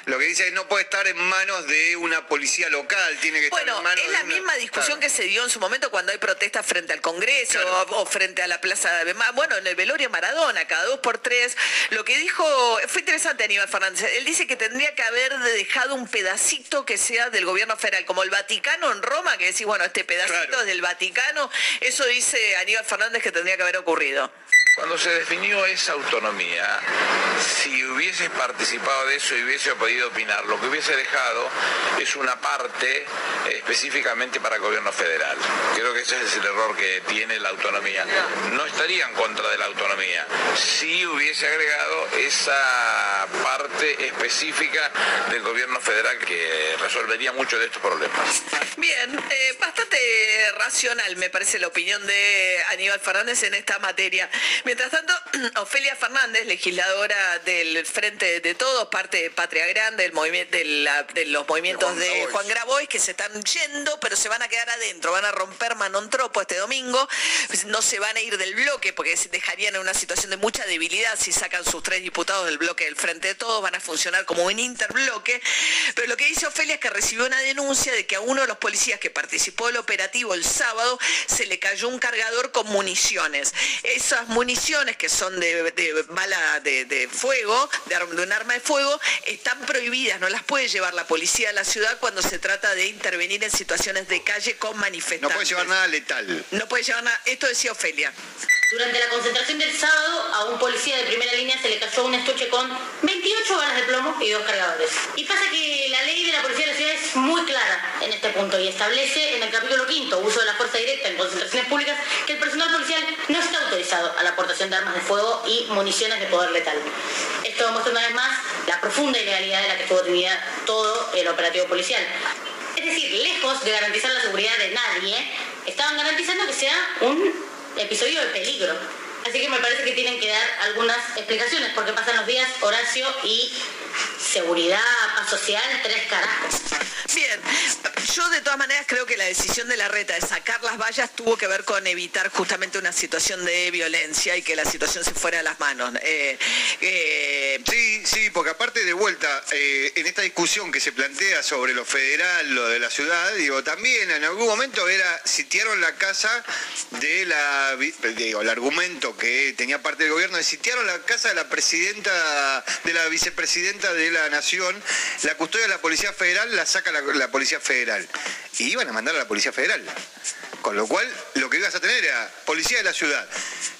lo que dice es no puede estar en manos de una policía local, tiene que estar en manos es la misma discusión que se dio en su momento cuando hay protestas frente al Congreso o, frente a la Plaza de bueno, en el velorio Maradona, cada dos por tres. Lo que dijo, fue interesante Aníbal Fernández, él dice que tendría que haber dejado un pedacito que sea del gobierno federal, como el Vaticano en Roma, que decís, bueno, este pedacito es del Vaticano, eso dice Aníbal Fernández que tendría que haber ocurrido. Cuando se definió esa autonomía, si hubieses participado de eso y hubiese podido opinar, lo que hubiese dejado es una parte específicamente para el gobierno federal. Creo que ese es el error que tiene la autonomía. No estaría en contra de la autonomía. Si hubiese agregado esa parte específica del gobierno federal que resolvería muchos de estos problemas. Bien, eh, bastante racional me parece la opinión de Aníbal Fernández en esta materia. Mientras tanto, Ofelia Fernández, legisladora del Frente de Todos, parte de Patria Del movimiento, de, los movimientos de Juan, Grabois, que se están yendo, pero se van a quedar adentro, van a romper Manontropo este domingo, no se van a ir del bloque porque se dejarían en una situación de mucha debilidad si sacan sus tres diputados del bloque del Frente de Todos, van a funcionar como un interbloque, pero lo que dice Ofelia es que recibió una denuncia de que a uno de los policías que participó del operativo el sábado se le cayó un cargador con municiones. Esas municiones que son de, bala de, fuego, de, un arma de fuego, están prohibidas, no las puede llevar la policía a la ciudad cuando se trata de intervenir en situaciones de calle con manifestantes. No puede llevar nada letal. No puede llevar nada, esto decía Ofelia. Durante la concentración del sábado, a un policía de primera línea se le cayó un estuche con 28 balas de plomo y dos cargadores. Y pasa que la ley de la policía de la ciudad es muy clara en este punto y establece en el capítulo quinto, uso de la fuerza directa en concentraciones públicas, que el personal policial no está autorizado a la aportación de armas de fuego y municiones de poder letal. Esto demuestra una vez más la profunda ilegalidad la que estuvo tenida todo el operativo policial. Es decir, lejos de garantizar la seguridad de nadie, estaban garantizando que sea un episodio de peligro. Así que me parece que tienen que dar algunas explicaciones, porque pasan los días Horacio y seguridad, paz social, tres carajos. Bien, yo de todas maneras creo que la decisión de la reta de sacar las vallas tuvo que ver con evitar justamente una situación de violencia y que la situación se fuera a las manos. Eh, eh, sí, sí, porque aparte de vuelta, eh, en esta discusión que se plantea sobre lo federal, lo de la ciudad, digo, también en algún momento era, sitiaron la casa de la, digo, el argumento que tenía parte del gobierno, sitiaron la casa de la presidenta, de la vicepresidenta de la nación, la custodia de la Policía Federal la saca la Policía Federal y iban a mandar a la Policía Federal. Con lo cual, lo que ibas a tener era policía de la ciudad,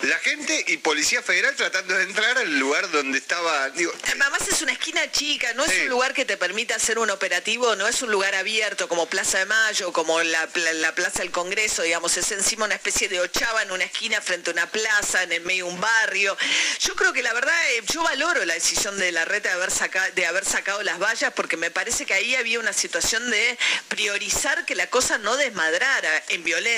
la gente y policía federal tratando de entrar al lugar donde estaba. Además es una esquina chica, no es un lugar que te permita hacer un operativo, no es un lugar abierto como Plaza de Mayo, como la, Plaza del Congreso, digamos, es encima una especie de ochava en una esquina frente a una plaza, en el medio de un barrio. Yo creo que la verdad, eh, yo valoro la decisión de la reta de haber, de haber sacado las vallas porque me parece que ahí había una situación de priorizar que la cosa no desmadrara en violencia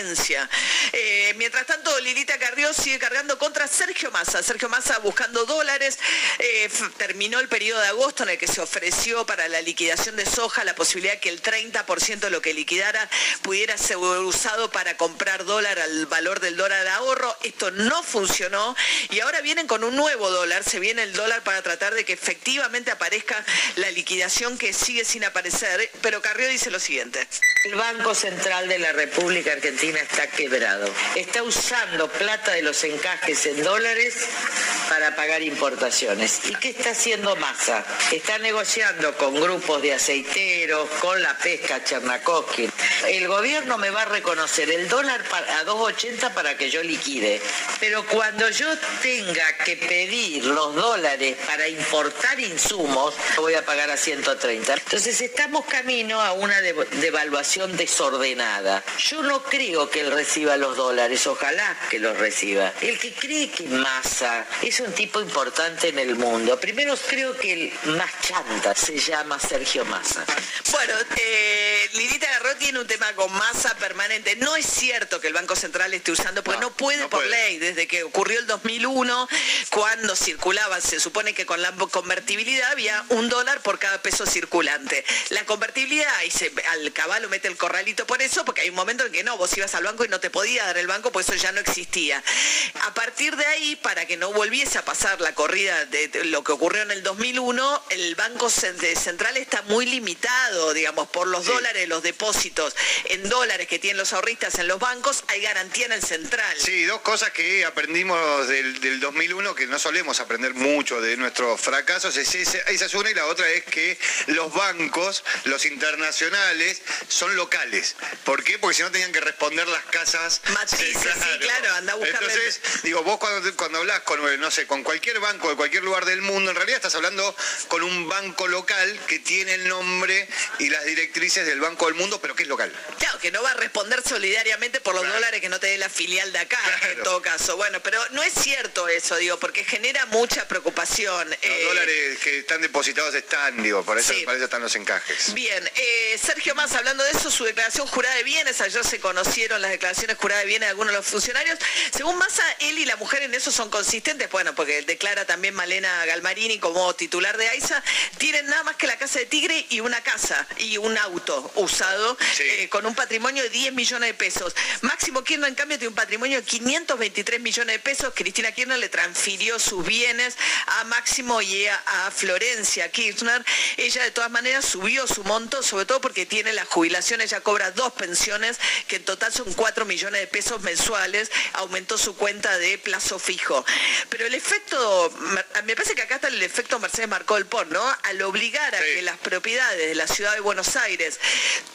eh, mientras tanto, Lilita Carrió sigue cargando contra Sergio Massa. Sergio Massa buscando dólares. Eh, terminó el periodo de agosto en el que se ofreció para la liquidación de soja la posibilidad que el 30% de lo que liquidara pudiera ser usado para comprar dólar al valor del dólar de ahorro. Esto no funcionó y ahora vienen con un nuevo dólar. Se viene el dólar para tratar de que efectivamente aparezca la liquidación que sigue sin aparecer. Pero Carrió dice lo siguiente. El Banco Central de la República Argentina está quebrado. Está usando plata de los encajes en dólares para pagar importaciones. ¿Y qué está haciendo Massa? Está negociando con grupos de aceiteros, con la pesca Chernakovsky. El gobierno me va a reconocer el dólar a 2.80 para que yo liquide. Pero cuando yo tenga que pedir los dólares para importar insumos, voy a pagar a 130. Entonces estamos camino a una devaluación desordenada. Yo no creo que él reciba los dólares, ojalá que los reciba. El que cree que Massa es un tipo importante en el mundo, primero creo que el más chanta se llama Sergio Massa. Bueno, eh, Garro tiene un tema con Massa permanente. No es cierto que el Banco Central esté usando, porque no, puede por ley, desde que ocurrió el 2001, cuando circulaba, se supone que con la convertibilidad había un dólar por cada peso circulante. La convertibilidad, y se, al caballo mete el corralito por eso, porque hay un momento en que no, vos ibas al banco y no te podía dar el banco, pues eso ya no existía. A partir de ahí, para que no volviese a pasar la corrida de lo que ocurrió en el 2001, el Banco Central está muy limitado, digamos, por los dólares, los depósitos. En dólares que tienen los ahorristas en los bancos, hay garantía en el central. Sí, dos cosas que aprendimos del, del 2001 que no solemos aprender mucho de nuestros fracasos. Es esa, esa es una y la otra es que los bancos, los internacionales, son locales. ¿Por qué? Porque si no tenían que responder las casas. Matrices, sí, claro, anda a Entonces, digo, vos cuando, cuando hablas con, no sé, con cualquier banco de cualquier lugar del mundo, en realidad estás hablando con un banco local que tiene el nombre y las directrices del Banco del Mundo, pero que local. Claro, que no va a responder solidariamente por los dólares que no te dé la filial de acá, en todo caso. Bueno, pero no es cierto eso, digo, porque genera mucha preocupación. Los Eh, dólares que están depositados están, digo, por eso, Sí. para eso están los encajes. Bien, eh, Sergio Más, hablando de eso, su declaración jurada de bienes, ayer se conocieron las declaraciones juradas de bienes de algunos de los funcionarios. Según Massa, él y la mujer en eso son consistentes, bueno, porque declara también Malena Galmarini como titular de AISA, tienen nada más que la casa de Tigre y una casa y un auto usado eh, con un patrimonio de 10 millones de pesos. Máximo Kirchner, en cambio, tiene un patrimonio de 523 millones de pesos. Cristina Kirchner le transfirió sus bienes a Máximo y a, a Florencia Kirchner. Ella, de todas maneras, subió su monto, sobre todo porque tiene la jubilación. Ella cobra dos pensiones, que en total son 4 millones de pesos mensuales. Aumentó su cuenta de plazo fijo. Pero el efecto, me parece que acá está el efecto Mercedes Marcó el PON, ¿no? Al obligar a que las propiedades de la ciudad de Buenos Aires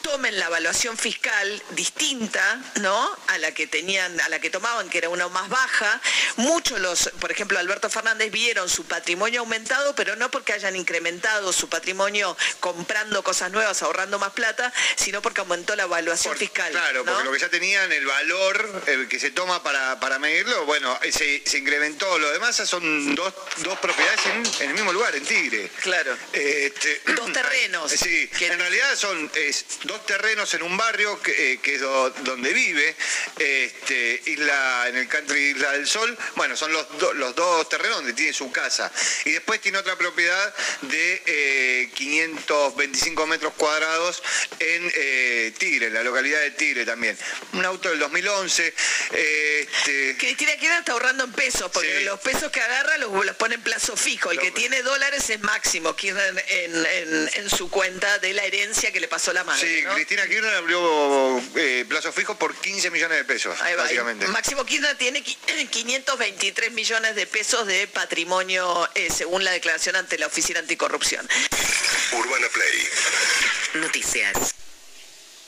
tomen la evaluación fiscal distinta, ¿no? A la que tenían, a la que tomaban, que era una más baja. Muchos los, por ejemplo, Alberto Fernández vieron su patrimonio aumentado, pero no porque hayan incrementado su patrimonio comprando cosas nuevas, ahorrando más plata, sino porque aumentó la evaluación fiscal. Claro, ¿no? porque lo que ya tenían, el valor el que se toma para, para medirlo, bueno, eh, se, se incrementó. Lo demás son dos, dos propiedades en, en el mismo lugar, en Tigre. Claro. Este, Dos terrenos. Sí, en realidad son es, dos terrenos en un barrio que, eh, que es do- donde vive, este, isla, en el country Isla del Sol. Bueno, son los, do- los dos terrenos donde tiene su casa. Y después tiene otra propiedad de eh, 525 metros cuadrados en eh, Tigre, la localidad de Tigre también. Un auto del 2011. Este, Cristina Kirchner está ahorrando en pesos, porque los pesos que agarra los, los pone en plazo fijo. El que tiene dólares es máximo Kirchner en, en- en su cuenta de la herencia que le pasó la madre. Sí, ¿no? Cristina Kirchner abrió eh, plazo fijo por 15 millones de pesos, Ahí va. básicamente. Máximo Kirchner tiene qui- 523 millones de pesos de patrimonio eh, según la declaración ante la Oficina Anticorrupción. Urbana Play. Noticias.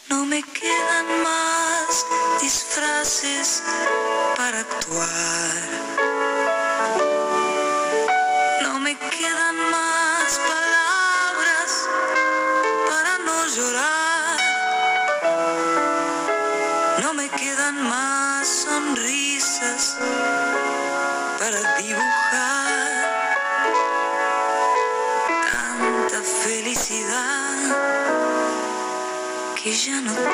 No me quedan más disfraces para actuar. No me quedan más palabras para no llorar. Que ya no tengo.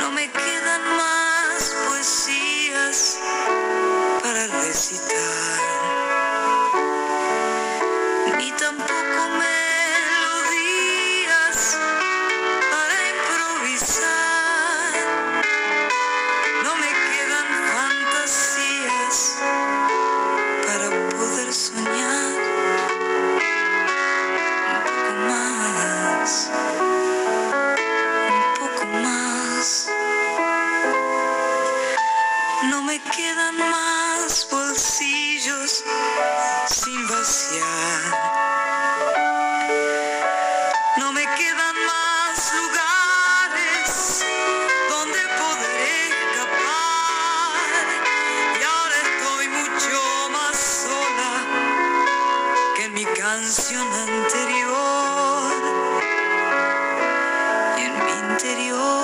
No me quedan más poesías para recitar, mi canción anterior. Y en mi interior